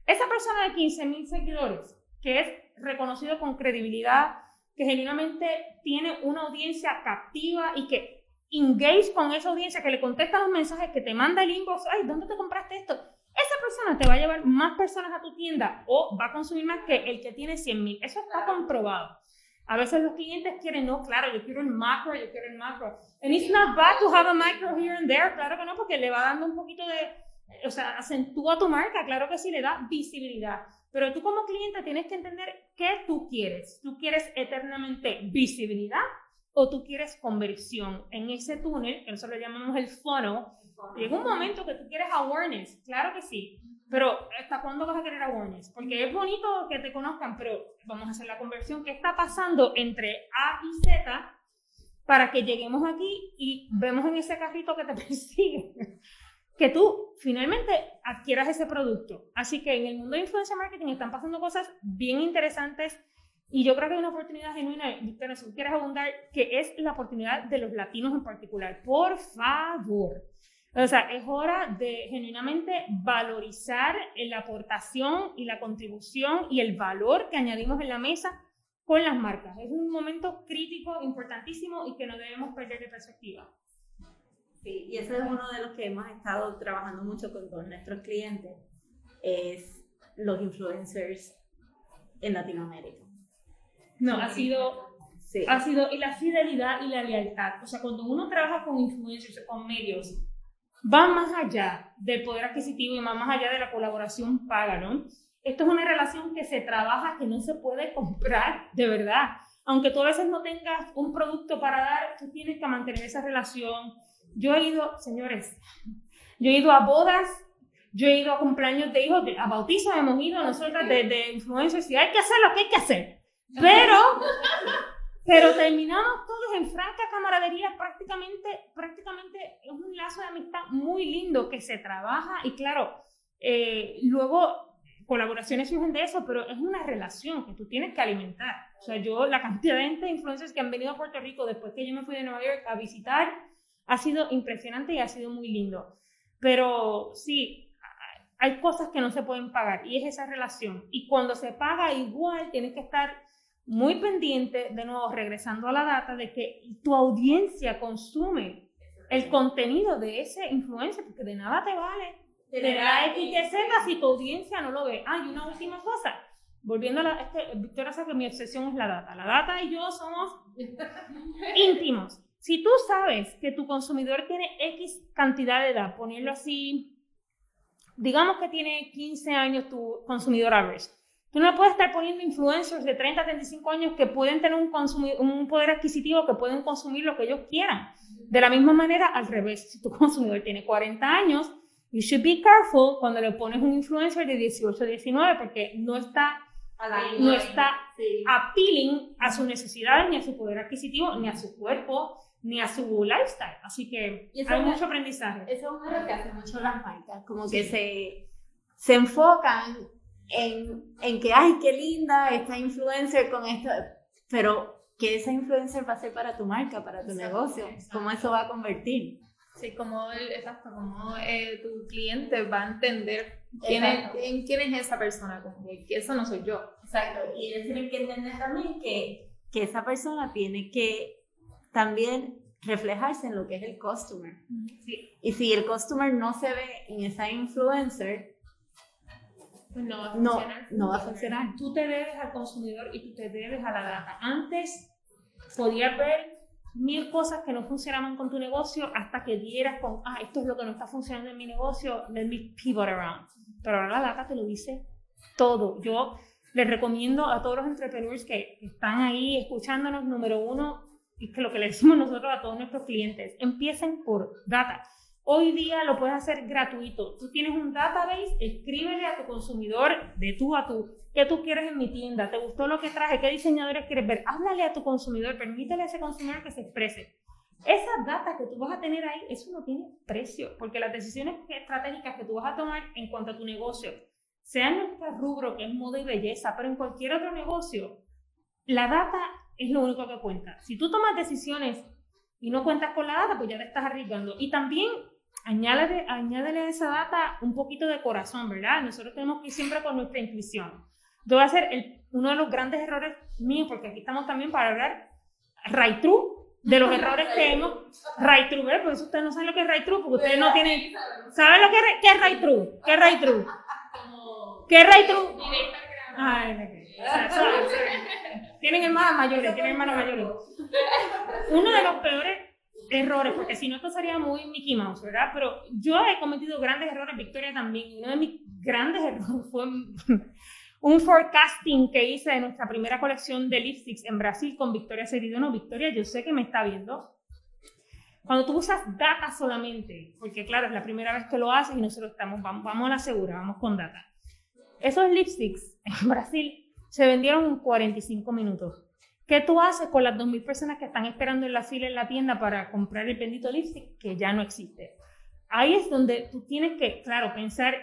Esa persona de 15.000 seguidores, que es reconocido con credibilidad, que genuinamente tiene una audiencia captiva y que engage con esa audiencia, que le contesta los mensajes, que te manda el inbox, ay, ¿dónde te compraste esto? Esa persona te va a llevar más personas a tu tienda o va a consumir más que el que tiene 100.000. Eso está comprobado. A veces los clientes quieren, no, claro, yo quiero el macro, yo quiero el macro. And it's not bad to have a macro here and there, claro que no, porque le va dando un poquito de, o sea, acentúa tu marca, claro que sí, le da visibilidad. Pero tú como cliente tienes que entender qué tú quieres. ¿Tú quieres eternamente visibilidad o tú quieres conversión? En ese túnel, que nosotros le llamamos el funnel, llega un momento que tú quieres awareness, claro que sí. pero ¿hasta cuándo vas a querer awareness? Porque es bonito que te conozcan, pero vamos a hacer la conversión. ¿Qué está pasando entre A y Z para que lleguemos aquí y vemos en ese carrito que te persigue? que tú finalmente adquieras ese producto. Así que en el mundo de influencer marketing están pasando cosas bien interesantes y yo creo que hay una oportunidad genuina, Victoria, si quieres abundar, que es la oportunidad de los latinos en particular. Por favor. O sea, es hora de genuinamente valorizar la aportación y la contribución y el valor que añadimos en la mesa con las marcas. Es un momento crítico, importantísimo y que no debemos perder de perspectiva. Sí, y ese es uno de los que hemos estado trabajando mucho con, con nuestros clientes, es los influencers en Latinoamérica. No, ha sido, sí. ha sido, y la fidelidad y la lealtad. O sea, cuando uno trabaja con influencers, con medios, va más allá del poder adquisitivo y va más allá de la colaboración paga, ¿no? Esto es una relación que se trabaja, que no se puede comprar, de verdad. Aunque tú a veces no tengas un producto para dar, tú tienes que mantener esa relación. Yo he ido, señores, yo he ido a bodas, yo he ido a cumpleaños de hijos, a bautizos hemos ido nosotros de, de influencers y hay que hacer lo que hay que hacer. Pero, pero terminamos todos en franca camaradería, prácticamente, prácticamente es un lazo de amistad muy lindo que se trabaja y claro, eh, luego colaboraciones surgen de eso, pero es una relación que tú tienes que alimentar. O sea, yo, la cantidad de influencers que han venido a Puerto Rico después que yo me fui de Nueva York a visitar, ha sido impresionante y ha sido muy lindo. Pero sí, hay cosas que no se pueden pagar y es esa relación. Y cuando se paga igual, tienes que estar muy pendiente, de nuevo, regresando a la data, de que tu audiencia consume el contenido de ese influencer, porque de nada te vale tener la X y Z si tu audiencia no lo ve. Ah, y una última cosa, volviendo a la, es que Victoria sabe que mi obsesión es la data. La data y yo somos íntimos. Si tú sabes que tu consumidor tiene X cantidad de edad, ponerlo así, digamos que tiene 15 años tu consumidor average, Tú no puedes estar poniendo influencers de 30 a 35 años que pueden tener un, un poder adquisitivo, que pueden consumir lo que ellos quieran. De la misma manera, al revés, si tu consumidor tiene 40 años, you should be careful cuando le pones un influencer de 18 a 19 porque no está, no está appealing a sus necesidades, ni a su poder adquisitivo, ni a su cuerpo, ni a su lifestyle. Así que hay mucho aprendizaje. Eso es un error que hacen mucho las marcas, como que se, se enfocan en, en que, ay, qué linda esta influencer con esto, pero ¿qué esa influencer va a ser para tu marca, para tu negocio? ¿Cómo eso va a convertir? Sí, como, exacto, como eh, tu cliente va a entender quién es, en quién es esa persona, como que, eso no soy yo. Exacto, y ellos tienen que entender también que, que esa persona tiene que también reflejarse en lo que es el customer. Sí. Y si el customer no se ve en esa influencer, pues no va a funcionar. No, va a funcionar. Tú te debes al consumidor y tú te debes a la data. Antes podías ver mil cosas que no funcionaban con tu negocio hasta que dieras con, ah, esto es lo que no está funcionando en mi negocio, let me pivot around. Pero ahora la data te lo dice todo. Yo les recomiendo a todos los entrepreneurs que están ahí escuchándonos, número uno, y que lo que le decimos nosotros a todos nuestros clientes, empiecen por data. Hoy día lo puedes hacer gratuito. Tú tienes un database, escríbele a tu consumidor de tú a tú. ¿Qué tú quieres en mi tienda? ¿Te gustó lo que traje? ¿Qué diseñadores quieres ver? Háblale a tu consumidor, permítele a ese consumidor que se exprese. Esa data que tú vas a tener ahí, eso no tiene precio, porque las decisiones estratégicas que tú vas a tomar en cuanto a tu negocio, sea en nuestro rubro, que es moda y belleza, pero en cualquier otro negocio, la data es lo único que cuenta. Si tú tomas decisiones y no cuentas con la data, pues ya te estás arriesgando. Y también añádele, añádele a esa data un poquito de corazón, ¿verdad? Nosotros tenemos que ir siempre con nuestra intuición. Yo voy a hacer el, uno de los grandes errores míos, porque aquí estamos también para hablar right true, de los errores que hemos. Right true, ¿verdad? Por eso ustedes no saben lo que es right true, porque ustedes no tienen. ¿Saben lo que es, qué es right true? ¿Qué es right true? ¿Qué es right true? Ay, tienen hermanas mayores, tienen hermanos mayores. Uno de los peores errores, porque si no esto sería muy Mickey Mouse, ¿verdad? Pero yo he cometido grandes errores, Victoria también. Uno de mis grandes errores fue un forecasting que hice de nuestra primera colección de lipsticks en Brasil con Victoria No, Victoria, yo sé que me está viendo. Cuando tú usas data solamente, porque claro, es la primera vez que lo haces y nosotros estamos, vamos, vamos a la segura, vamos con data. Esos lipsticks en Brasil se vendieron en 45 minutos. ¿Qué tú haces con las 2.000 personas que están esperando en la fila en la tienda para comprar el bendito lipstick que ya no existe? Ahí es donde tú tienes que, claro, pensar,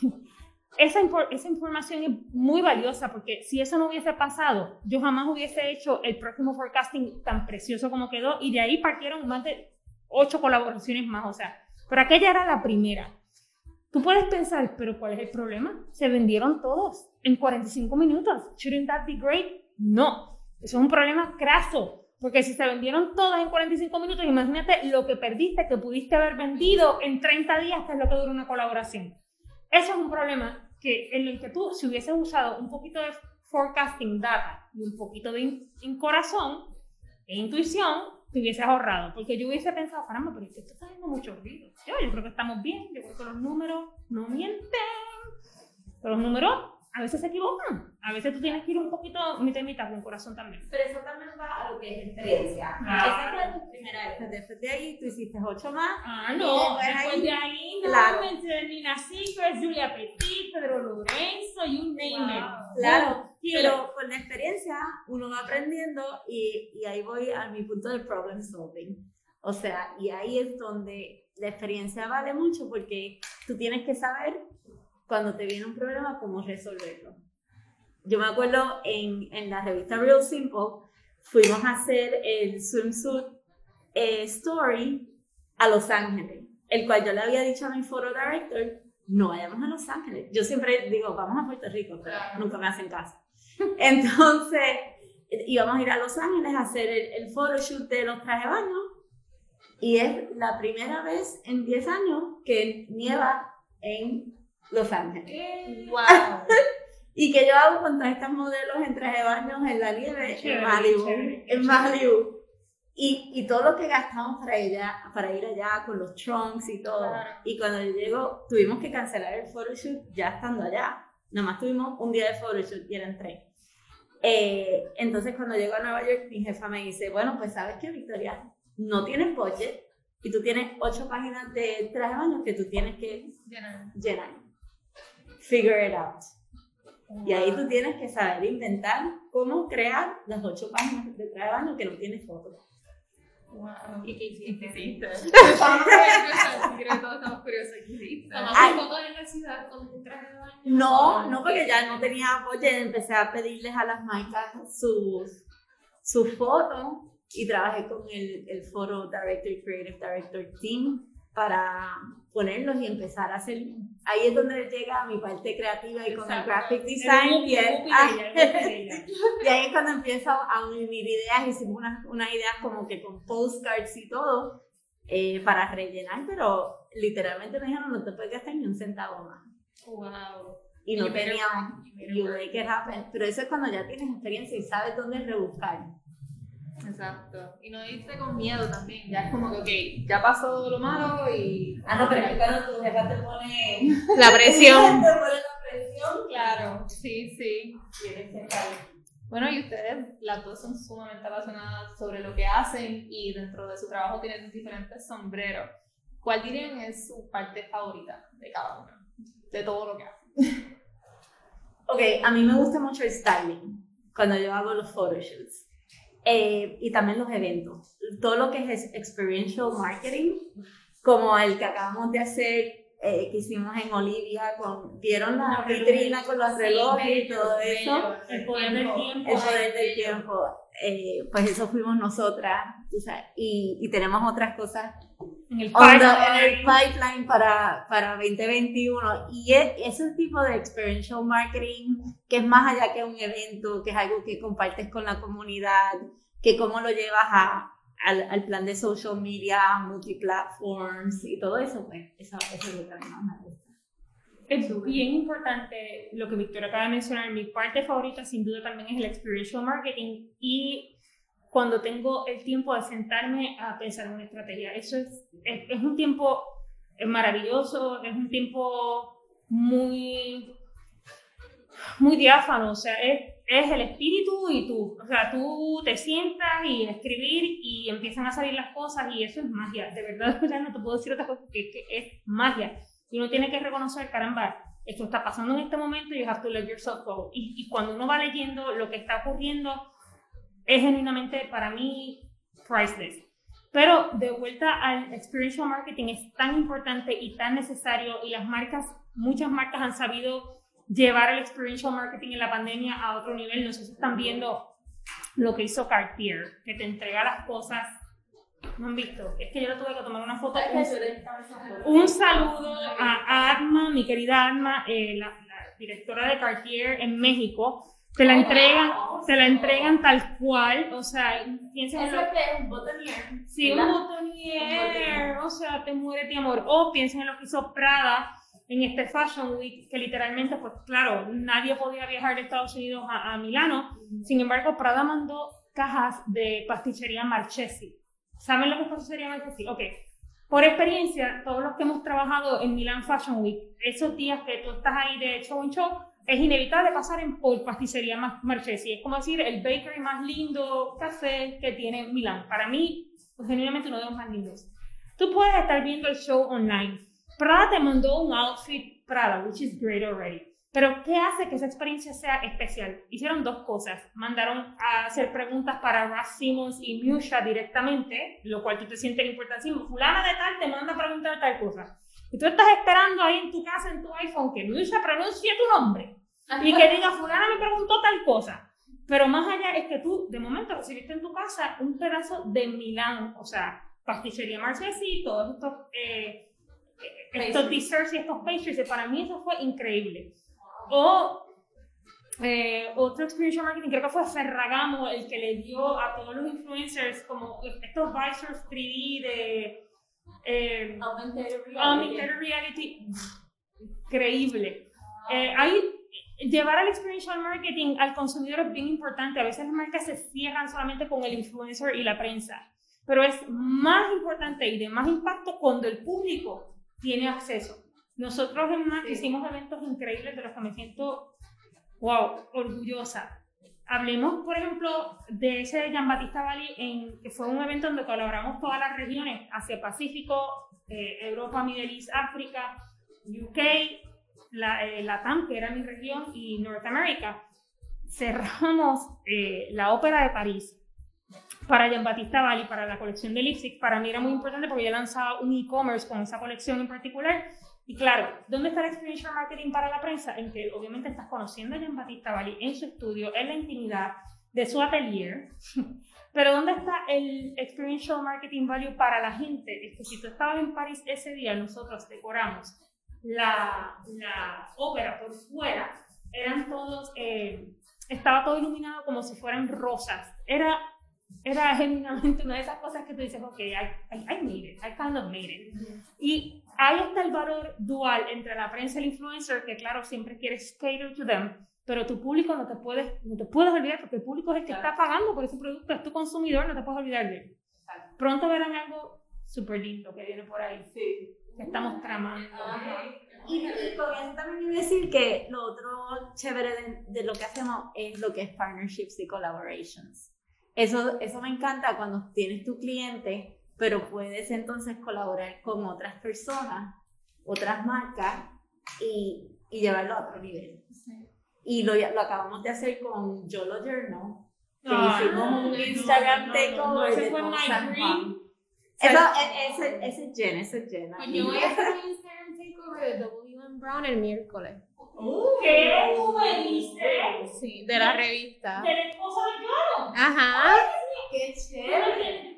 esa, esa información es muy valiosa porque si eso no hubiese pasado, yo jamás hubiese hecho el próximo forecasting tan precioso como quedó y de ahí partieron más de ocho colaboraciones más, o sea, pero aquella era la primera. Tú puedes pensar, pero ¿cuál es el problema? Se vendieron todos en 45 minutos. Shouldn't that be great? No, eso es un problema craso. Porque si se vendieron todas en 45 minutos, imagínate lo que perdiste, que pudiste haber vendido en 30 días, que es lo que dura una colaboración. Eso es un problema que en el que tú, si hubieses usado un poquito de forecasting data y un poquito de corazón e intuición, te hubieses ahorrado. Porque yo hubiese pensado, caramba, pero esto está haciendo mucho ruido. Yo, yo creo que estamos bien, yo creo que los números no mienten. Pero los números a veces se equivocan. A veces tú tienes que ir un poquito mitad y mitad con corazón también. Pero eso también va a lo que es experiencia. Esa fue tu primera vez. Después de ahí tú hiciste ocho más. Ah, no. Después, de ahí, no, claro. Nina Secret, Julia Petit, Pedro Lorenzo, you name it. Claro. Pero con la experiencia uno va aprendiendo y, y ahí voy a mi punto de problem solving. O sea, y ahí es donde la experiencia vale mucho porque tú tienes que saber cuando te viene un problema, cómo resolverlo. Yo me acuerdo en, en la revista Real Simple, fuimos a hacer el swimsuit eh, story a Los Ángeles, el cual yo le había dicho a mi photo director, no vayamos a Los Ángeles. Yo siempre digo, vamos a Puerto Rico, pero nunca me hacen caso. Entonces, íbamos a ir a Los Ángeles a hacer el, el photoshoot de los trajes de baño y es la primera vez en 10 años que nieva en los Ángeles. ¡Wow! ¿Y que yo hago con todas estas modelos en traje de baño en la nieve? en Malibu. En Malibu. Y, y, todo lo que gastamos para, ella, para ir allá con los trunks y todo. Y cuando yo llego, tuvimos que cancelar el photoshoot ya estando allá. Nada más tuvimos un día de photoshoot y eran tres. Eh, entonces cuando llego a Nueva York, mi jefa me dice, bueno, pues sabes que Victoria, no tienes budget y tú tienes ocho páginas de traje de baño que tú tienes que llenar. llenar figure it out. Y ahí tú tienes que saber inventar cómo crear las ocho páginas de trabajo que no tiene fotos. Wow. ¿Y qué hiciste? ¿Qué hiciste? Todos estamos curiosos. ¿Qué hiciste? ¿Tomaste fotos en la ciudad con tu traje de baño? No, no, porque ya no tenía apoyo. Empecé a pedirles a las marcas sus, sus fotos y trabajé con el, el Photo Director Creative Director Team para ponerlos y empezar a hacer. Ahí es donde llega mi parte creativa y con el graphic design. Y, ahí es cuando empiezo a unir ideas. Hicimos unas, unas ideas como que con postcards y todo eh, para rellenar, pero literalmente me dijeron: no te puedes gastar ni un centavo más. ¡Wow! Y no teníamos. You make it happen. Pero eso es cuando ya tienes experiencia y sabes dónde rebuscar. Exacto. Y no irte con miedo también. Ya es como que, ok, ya pasó lo malo y. Ah, no, pero es cuando tu jefa te pone. La presión. te pone la presión. Claro, sí, sí. que Bueno, y ustedes, las dos son sumamente apasionadas sobre lo que hacen y dentro de su trabajo tienen diferentes sombreros. ¿Cuál dirían es su parte favorita de cada uno? De todo lo que hacen. Ok, a mí me gusta mucho el styling cuando yo hago los photoshoots. Eh, y también los eventos. Todo lo que es experiential marketing, como el que acabamos de hacer, eh, que hicimos en Olivia, con, vieron la vitrina con los relojes y todo eso. El poder del tiempo. El poder del tiempo. Eh, pues eso fuimos nosotras, y, y, tenemos otras cosas en el pipeline, en el pipeline para, para 2021. Y es, ese tipo de experiential marketing, que es más allá que un evento, que es algo que compartes con la comunidad, que cómo lo llevas a, al, al, plan de social media, multiplatforms y todo eso, pues eso, eso es lo que a mí más me gusta. Es bien importante lo que Victoria acaba de mencionar. Mi parte favorita sin duda también es el experiential marketing y cuando tengo el tiempo de sentarme a pensar en una estrategia. Eso es, es, es un tiempo maravilloso, es un tiempo muy muy diáfano, o sea, es, es el espíritu y tú, o sea, tú te sientas y escribir y empiezan a salir las cosas y eso es magia, de verdad, ya no te puedo decir otra cosa que, que es magia. Y uno tiene que reconocer, caramba, esto está pasando en este momento you have to let yourself go. Y, y cuando uno va leyendo lo que está ocurriendo, es genuinamente para mí priceless. Pero de vuelta al experiential marketing es tan importante y tan necesario y las marcas, muchas marcas han sabido llevar el experiential marketing en la pandemia a otro nivel. No sé si están viendo lo que hizo Cartier, que te entrega las cosas. ¿No han visto? Es que yo le tuve que tomar una foto. Un, un saludo a Adma, mi querida Adma, eh, la, la directora de Cartier en México te la entregan, te la entregan tal cual, o sea, piensa en lo que es un botonier. Sí, un botonier, o sea, te muere de amor. O piensen en lo que hizo Prada en este Fashion Week, que literalmente, pues claro, nadie podía viajar de Estados Unidos a, a Milano. Sin embargo, Prada mandó cajas de pasticcería Marchesi. ¿Saben lo que es pasticcería Marchesi? Ok. Por experiencia, todos los que hemos trabajado en Milan Fashion Week, esos días que tú estás ahí de show en show, es inevitable pasar en por pasticcería Marchesi. Es como decir el bakery más lindo café que tiene Milán. Para mí, pues, genuinamente uno de los más lindos. Tú puedes estar viendo el show online. Prada te mandó un outfit Prada, which is great already. Pero, ¿qué hace que esa experiencia sea especial? Hicieron dos cosas. Mandaron a hacer preguntas para Russ Simmons y Musha directamente, lo cual tú te sientes importantísimo. Fulana de tal te manda a preguntar tal cosa. Y tú estás esperando ahí en tu casa, en tu iPhone, que Musha pronuncie tu nombre y que diga, fulana me preguntó tal cosa. Pero más allá es que tú, de momento, recibiste en tu casa un pedazo de Milán, o sea, pasticcería Marchesi, todos estos, eh, estos desserts y estos pastries, y para mí eso fue increíble. O eh, otro experiential marketing, creo que fue Ferragamo el que le dio a todos los influencers como estos visors 3D de eh, Augmented reality. augmented reality. Increíble. Eh, hay llevar al experiential marketing al consumidor es bien importante. A veces las marcas se cierran solamente con el influencer y la prensa, pero es más importante y de más impacto cuando el público tiene acceso. Nosotros en MAC hicimos eventos increíbles de los que me siento, wow, orgullosa. Hablemos, por ejemplo, de ese Jean Batista Valley, en, que fue un evento donde colaboramos todas las regiones, Asia Pacífico, eh, Europa, Middle East, África, UK, la, eh, Latam, que era mi región, y Norteamérica, cerramos eh, la Ópera de París para Jean-Baptiste Valli, para la colección de lipstick. Para mí era muy importante porque yo lanzaba un e-commerce con esa colección en particular. Y claro, ¿dónde está el experiential marketing para la prensa? En que obviamente estás conociendo a Jean-Baptiste Valli en su estudio, en la intimidad de su atelier. Pero ¿dónde está el experiential marketing value para la gente? Es que si tú estabas en París ese día, nosotros decoramos la, la ópera por fuera, eran todos, eh, estaba todo iluminado como si fueran rosas. Era, era genuinamente una de esas cosas que tú dices, ok, I, I, I made it, I kind of made it. Y ahí está el valor dual entre la prensa y el influencer, que claro, siempre quieres cater to them, pero tu público no te puedes, no te puedes olvidar, porque el público es el que está pagando por ese producto, es tu consumidor, no te puedes olvidar de él. Pronto verán algo súper lindo que viene por ahí. Sí. que estamos tramando. Y con eso también quiero decir que lo otro chévere de, de, lo que hacemos es lo que es partnerships y collaborations. Eso, eso me encanta cuando tienes tu cliente, pero puedes entonces colaborar con otras personas, otras marcas y, y llevarlo a otro nivel. Y lo, lo acabamos de hacer con Yolo Journal, que Ay, hicimos no, un no, Instagram no, no, takeover no, ese de fue San. Juan. Eso, ese, ese es Jen, ese es Jen. Pues yo voy a hacer un Instagram takeover de W Brown el miércoles. ¿Qué? ¿Tú me diste? Sí, de la revista. De la esposa de Yolo. Ajá. ¡Qué Yo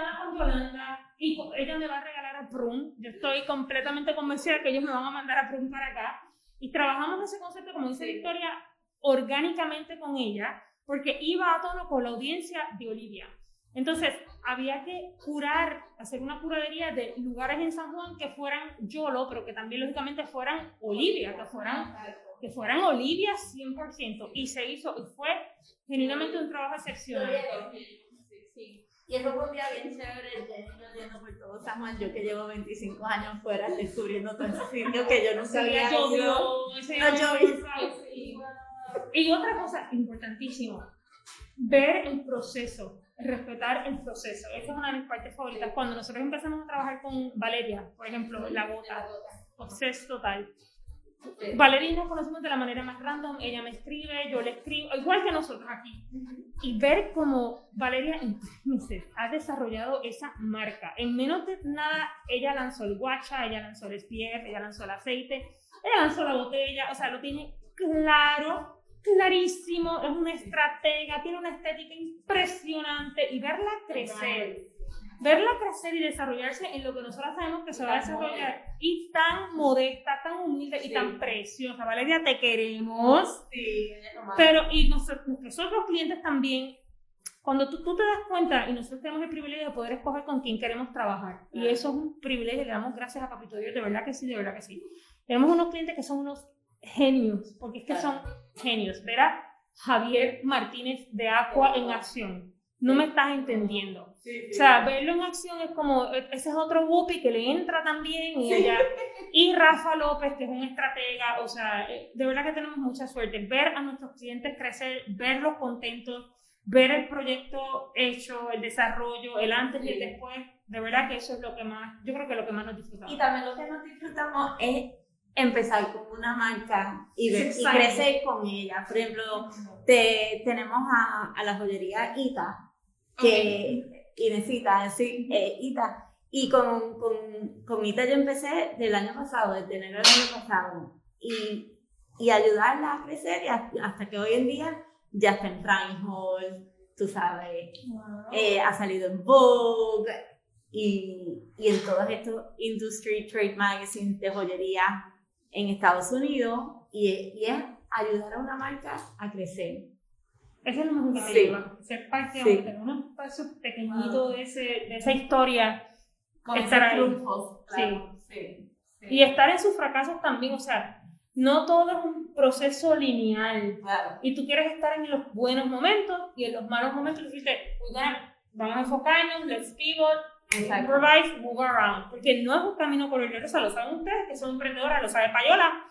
obsesionada con Yolanda y ella me va a regalar a Prun. Yo estoy completamente convencida que ellos me van a mandar a Prun para acá. Y trabajamos ese concepto, como dice Victoria, orgánicamente con ella, porque iba a tono con la audiencia de Olivia. Entonces, había que curar, hacer una curaduría de lugares en San Juan que fueran Yolo, pero que también lógicamente fueran Olivia, que fueran, que fueran Olivia 100%. Y se hizo, y fue genuinamente un trabajo excepcional. Y eso fue un día bien chévere, yendo por todo San Juan, yo que llevo 25 años fuera descubriendo todo ese sitio que yo llovió, No día llovió. sí. Y otra cosa importantísima, ver el proceso, respetar el proceso. Esa es una de mis partes favoritas. Cuando nosotros empezamos a trabajar con Valeria, por ejemplo, la gota, obses total. Valeria y nos conocemos de la manera más random, ella me escribe, yo le escribo, igual que nosotros aquí. Y ver cómo Valeria en tres meses ha desarrollado esa marca. En menos de nada, ella lanzó el guacha, ella lanzó el SPF, ella lanzó el aceite, ella lanzó la botella, o sea, lo tiene claro, clarísimo, es una estratega, tiene una estética impresionante y verla crecer verla crecer y desarrollarse en lo que nosotros sabemos que se va a desarrollar y tan modesta, tan humilde y tan preciosa. Valeria, te queremos. Sí, pero y nosotros, nuestros clientes también, cuando tú, tú, te das cuenta y nosotros tenemos el privilegio de poder escoger con quién queremos trabajar. Y eso es un privilegio, le damos gracias a Papito Dios, de verdad que sí, de verdad que sí. Tenemos unos clientes que son unos genios, porque es que son genios. Verá Javier Martínez de Aqua en acción no me estás entendiendo. O sea, verlo en acción es como, ese es otro Whoopi que le entra también y ella, y Rafa López, que es un estratega, o sea, eh, de verdad que tenemos mucha suerte. Ver a nuestros clientes crecer, verlos contentos, ver el proyecto hecho, el desarrollo, el antes y el después, de verdad que eso es lo que más, yo creo que lo que más nos disfrutamos. Y también lo que nos disfrutamos es empezar con una marca y, crecer con ella. Por ejemplo, te, tenemos a, a la joyería Ita, que Inesita, sí, eh, Ita. Y con, con, con Ita yo empecé del año pasado, desde enero del año pasado, y, y ayudarla a crecer y hasta que hoy en día ya está en Prime Hall, tú sabes, eh, ha salido en Vogue y, y en todos estos industry trade magazines de joyería en Estados Unidos y, y es ayudar a una marca a crecer. Eso es lo mejor que lleva. Ser parte, sí. tener un espacio pequeñito de, ese, de esa historia. Con estar ahí. Triunfos, claro. sí. Sí, Y estar en sus fracasos también, o sea, no todo es un proceso lineal. Claro. Y tú quieres estar en los buenos momentos y en los malos momentos dices, vamos a enfocarnos, let's pivot, improvise, move around. Porque no es un camino por el sea, lo saben ustedes que son emprendedoras, lo sabe Payola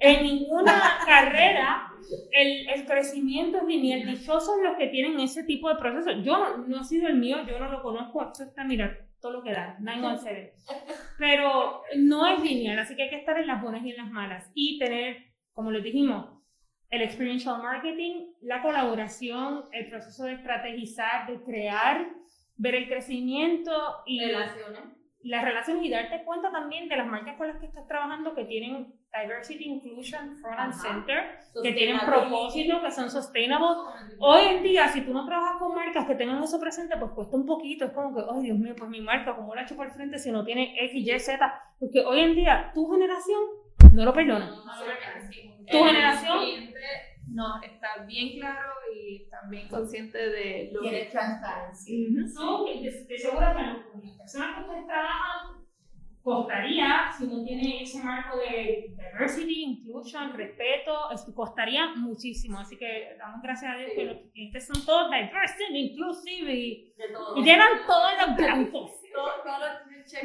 en ninguna carrera el, el, crecimiento es lineal. Dichosos los que tienen ese tipo de proceso. Yo no, ha sido el mío, yo no lo conozco. Esto está, mira, todo lo que da, 917. Pero no es lineal, así que hay que estar en las buenas y en las malas. Y tener, como les dijimos, el experiential marketing, la colaboración, el proceso de estrategizar, de crear, ver el crecimiento y relaciones. las relaciones y darte cuenta también de las marcas con las que estás trabajando que tienen Diversity Inclusion Front and Center, que tienen propósito, que son sustainable. Hoy en día, si tú no trabajas con marcas que tengan eso presente, pues cuesta un poquito. Es como que, ay Dios mío, pues mi marca, ¿cómo la he hecho por el frente si no tiene X, Y, Z? Porque hoy en día, tu generación no lo perdona. tu generación. No, está bien claro y bien consciente de lo que es transparencia. No, de, de seguro que las personas que ustedes trabajan costaría, si no tiene ese marco de diversity, inclusion, respeto, costaría muchísimo. Así que damos gracias a Dios que los clientes son todos diverse, inclusive y, y llenan todos los blancos.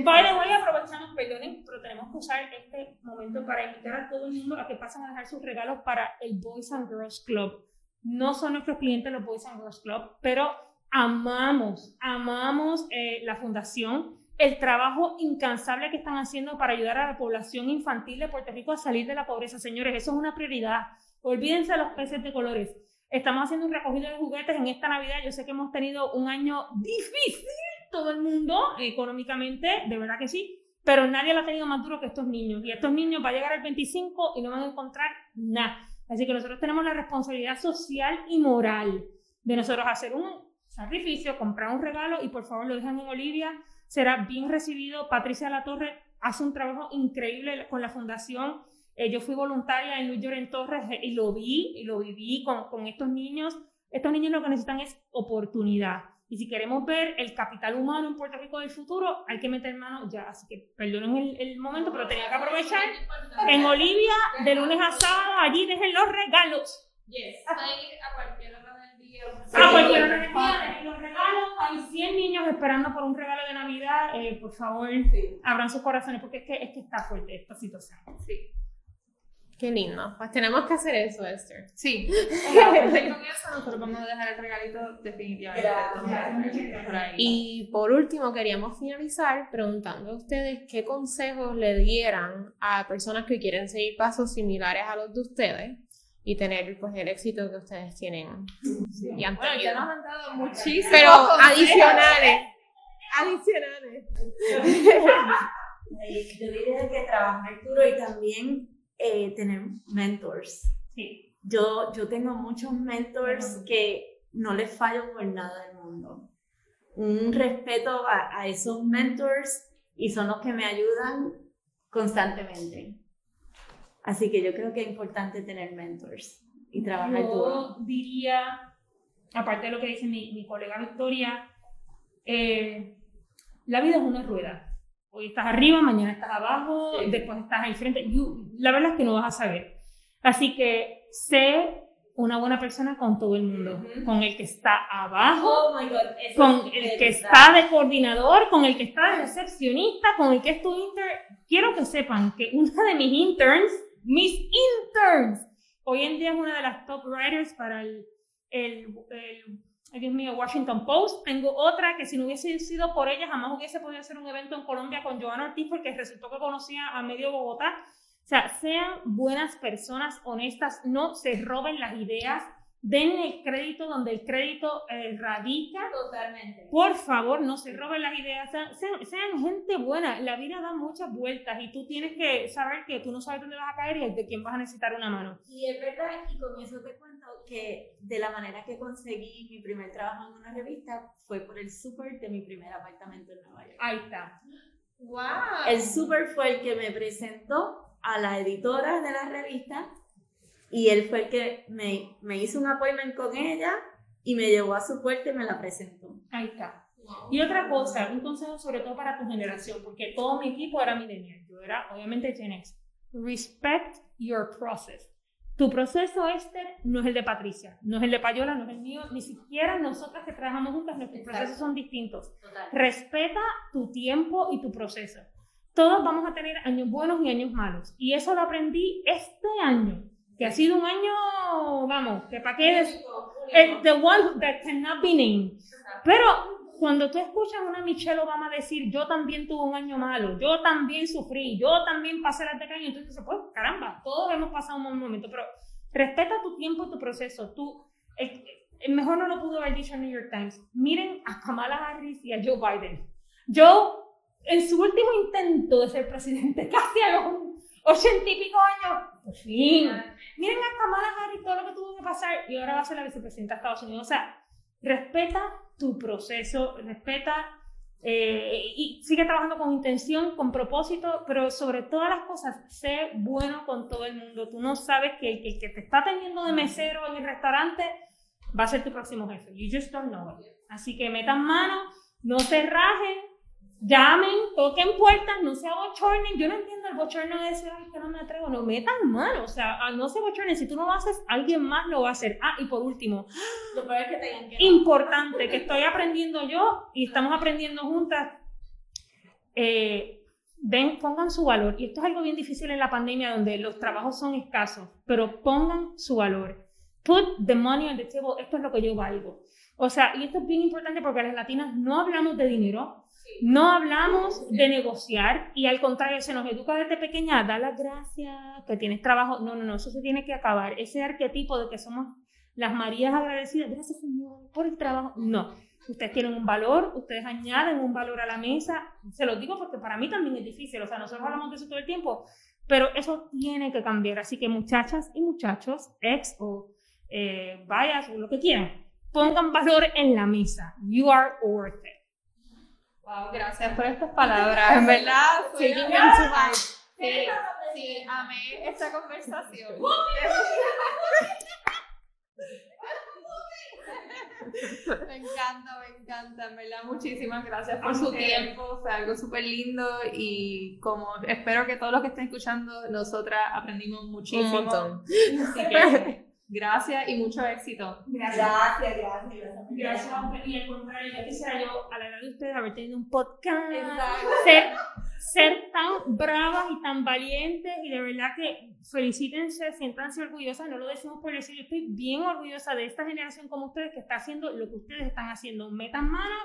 Vale, voy a aprovecharnos, perdonen, pero tenemos que usar este momento para invitar a todo el mundo a que pasen a dejar sus regalos para el Boys and Girls Club. No son nuestros clientes los Boys and Girls Club, pero amamos, amamos eh, la fundación el trabajo incansable que están haciendo para ayudar a la población infantil de Puerto Rico a salir de la pobreza. Señores, eso es una prioridad. Olvídense de los peces de colores. Estamos haciendo un recogido de juguetes en esta Navidad. Yo sé que hemos tenido un año difícil, todo el mundo, económicamente, de verdad que sí, pero nadie lo ha tenido más duro que estos niños. Y estos niños van a llegar al 25 y no van a encontrar nada. Así que nosotros tenemos la responsabilidad social y moral de nosotros hacer un sacrificio, comprar un regalo y por favor lo dejan en Olivia será bien recibido. Patricia Latorre hace un trabajo increíble con la fundación. Eh, yo fui voluntaria en Luis Lloren Torres eh, y lo vi y lo viví con, con estos niños. Estos niños lo que necesitan es oportunidad. Y si queremos ver el capital humano en Puerto Rico del futuro, hay que meter mano ya. Así que perdonen el, el momento, pero tenía que aprovechar. En Olivia, de lunes a sábado, allí dejen los regalos. Yes, a cualquier Ah, pues quiero los regalos. Hay 100 niños esperando por un regalo de Navidad. Eh, por favor, abran sus corazones porque es que, es que está fuerte esta situación. Sí. Qué lindo. Pues tenemos que hacer eso, Esther. Sí. Con eso nosotros vamos a dejar el regalito definitivamente. Y por último, queríamos finalizar preguntando a ustedes qué consejos le dieran a personas que quieren seguir pasos similares a los de ustedes y tener pues el éxito que ustedes tienen y han Bueno, ya nos han dado muchísimos Pero consejos. adicionales. Adicionales. Yo diría que trabajar duro y también eh, tener mentors. Sí. Yo, yo tengo muchos mentors que no les fallo por nada del mundo. Un respeto a, a esos mentors y son los que me ayudan constantemente. Así que yo creo que es importante tener mentors y trabajar duro. Yo diría, aparte de lo que dice mi, mi colega Victoria, eh, la vida es una rueda. Hoy estás arriba, mañana estás abajo, Sí. después estás al frente. You- la verdad es que no vas a saber. Así que sé una buena persona con todo el mundo, con el que está abajo, Oh my God, con es el que está de coordinador, con el que está de recepcionista, con el que es tu intern. Quiero que sepan que una de mis interns, mis interns, hoy en día es una de las top writers para el, el, el- ay, Dios mío, Washington Post. Tengo otra que si no hubiese sido por ella jamás hubiese podido hacer un evento en Colombia con Joana Ortiz porque resultó que conocía a medio Bogotá. O sea, sean buenas personas, honestas, no se roben las ideas, den el crédito donde el crédito eh, radica. Totalmente. Por favor, no se roben las ideas, sean, sean- gente buena. La vida da muchas vueltas y tú tienes que saber que tú no sabes dónde vas a caer y de quién vas a necesitar una mano. Y es verdad, y con eso te cuento que de la manera que conseguí mi primer trabajo en una revista fue por el super de mi primer apartamento en Nueva York. Ahí está. ¡Wow! El super fue el que me presentó a la editora de la revista y él fue el que me, me hizo un appointment con ella y me llevó a su puerta y me la presentó. Ahí está. Y otra cosa, un consejo sobre todo para tu generación, porque todo mi equipo era millennial, yo era obviamente Gen X. Respect your process. Tu proceso, Esther, no es el de Patricia, no es el de Payola, no es el mío, ni siquiera nosotras que trabajamos juntas, nuestros Exacto. procesos son distintos. Total. Respeta tu tiempo y tu proceso. Todos vamos a tener años buenos y años malos. Y eso lo aprendí este año, que ha sido un año, vamos, que para qué es el, the one that cannot be named. Pero cuando tú escuchas a una Michelle Obama decir, yo también tuve un año malo, yo también sufrí, yo también pasé las de caño, entonces dices, pues caramba, todos hemos pasado un mal momento, pero respeta tu tiempo y tu proceso. Tú, el, el mejor no lo pudo haber dicho el New York Times. Miren a Kamala Harris y a Joe Biden. Joe, en su último intento de ser presidente, casi a los ochenta y pico años, por fin. Miren a Kamala Harris todo lo que tuvo que pasar y ahora va a ser la vicepresidenta de Estados Unidos. O sea, respeta tu proceso, respeta eh, y sigue trabajando con intención, con propósito, pero sobre todas las cosas, sé bueno con todo el mundo. Tú no sabes que el el que te está atendiendo de mesero en el restaurante va a ser tu próximo jefe. You just don't know. Así que metan mano, no se rajen, llamen, toquen puertas, no se bochornen. Yo no entiendo el bochorno de ese, ay, que no me atrevo. No metan mano, o sea, no se bochornen. Si tú no lo haces, alguien más lo va a hacer. Ah, y por último, Lo peor es que que importante que estoy aprendiendo yo y estamos aprendiendo juntas. Eh, den, pongan su valor. Y esto es algo bien difícil en la pandemia donde los trabajos son escasos, pero pongan su valor. Put the money on the table. Esto es lo que yo valgo. O sea, y esto es bien importante porque las latinas no hablamos de dinero, no hablamos de negociar y al contrario, se nos educa desde pequeña, da las gracias, que tienes trabajo. No, no, no, eso se tiene que acabar. Ese arquetipo de que somos las Marías agradecidas, gracias Señor por el trabajo. No, ustedes tienen un valor, ustedes añaden un valor a la mesa. Se los digo porque para mí también es difícil, o sea, nosotros hablamos de eso todo el tiempo, pero eso tiene que cambiar. Así que muchachas y muchachos, ex o eh, vayas o lo que quieran, pongan valor en la mesa. You are worth it. Wow, gracias por estas palabras. En verdad, to heart. sí, sí, amé esta conversación. Me encanta, me encanta, en verdad. Muchísimas gracias por su tiempo. Fue algo súper lindo y como espero que todos los que estén escuchando, nosotras aprendimos Un muchísimo. montón. Gracias y mucho éxito. Gracias. Gracias, gracias, gracias. Gracias, hombre. y al contrario, yo quisiera yo, a la edad de ustedes, haber tenido un podcast, Exacto. ser, ser tan bravas y tan valientes y de verdad que felicítense, siéntanse orgullosas, no lo decimos por decir, estoy bien orgullosa de esta generación como ustedes que está haciendo lo que ustedes están haciendo, metan mano,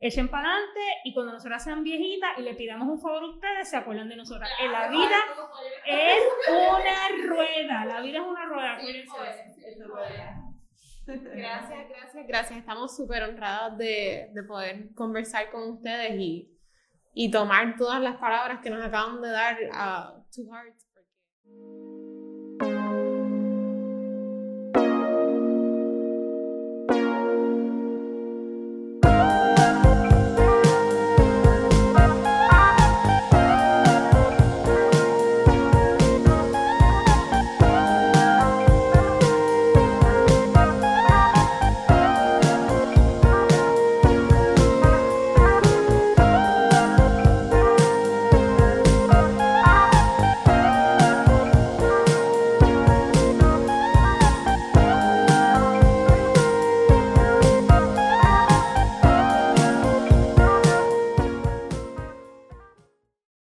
echen para adelante y cuando nosotras sean viejitas y le pidamos un favor a ustedes, se acuerdan de nosotras. La vida es una rueda, la vida es una rueda, acuérdense de eso. Gracias, gracias, gracias. Estamos súper honradas de, de, poder conversar con ustedes y, y, tomar todas las palabras que nos acaban de dar a uh, Two Hearts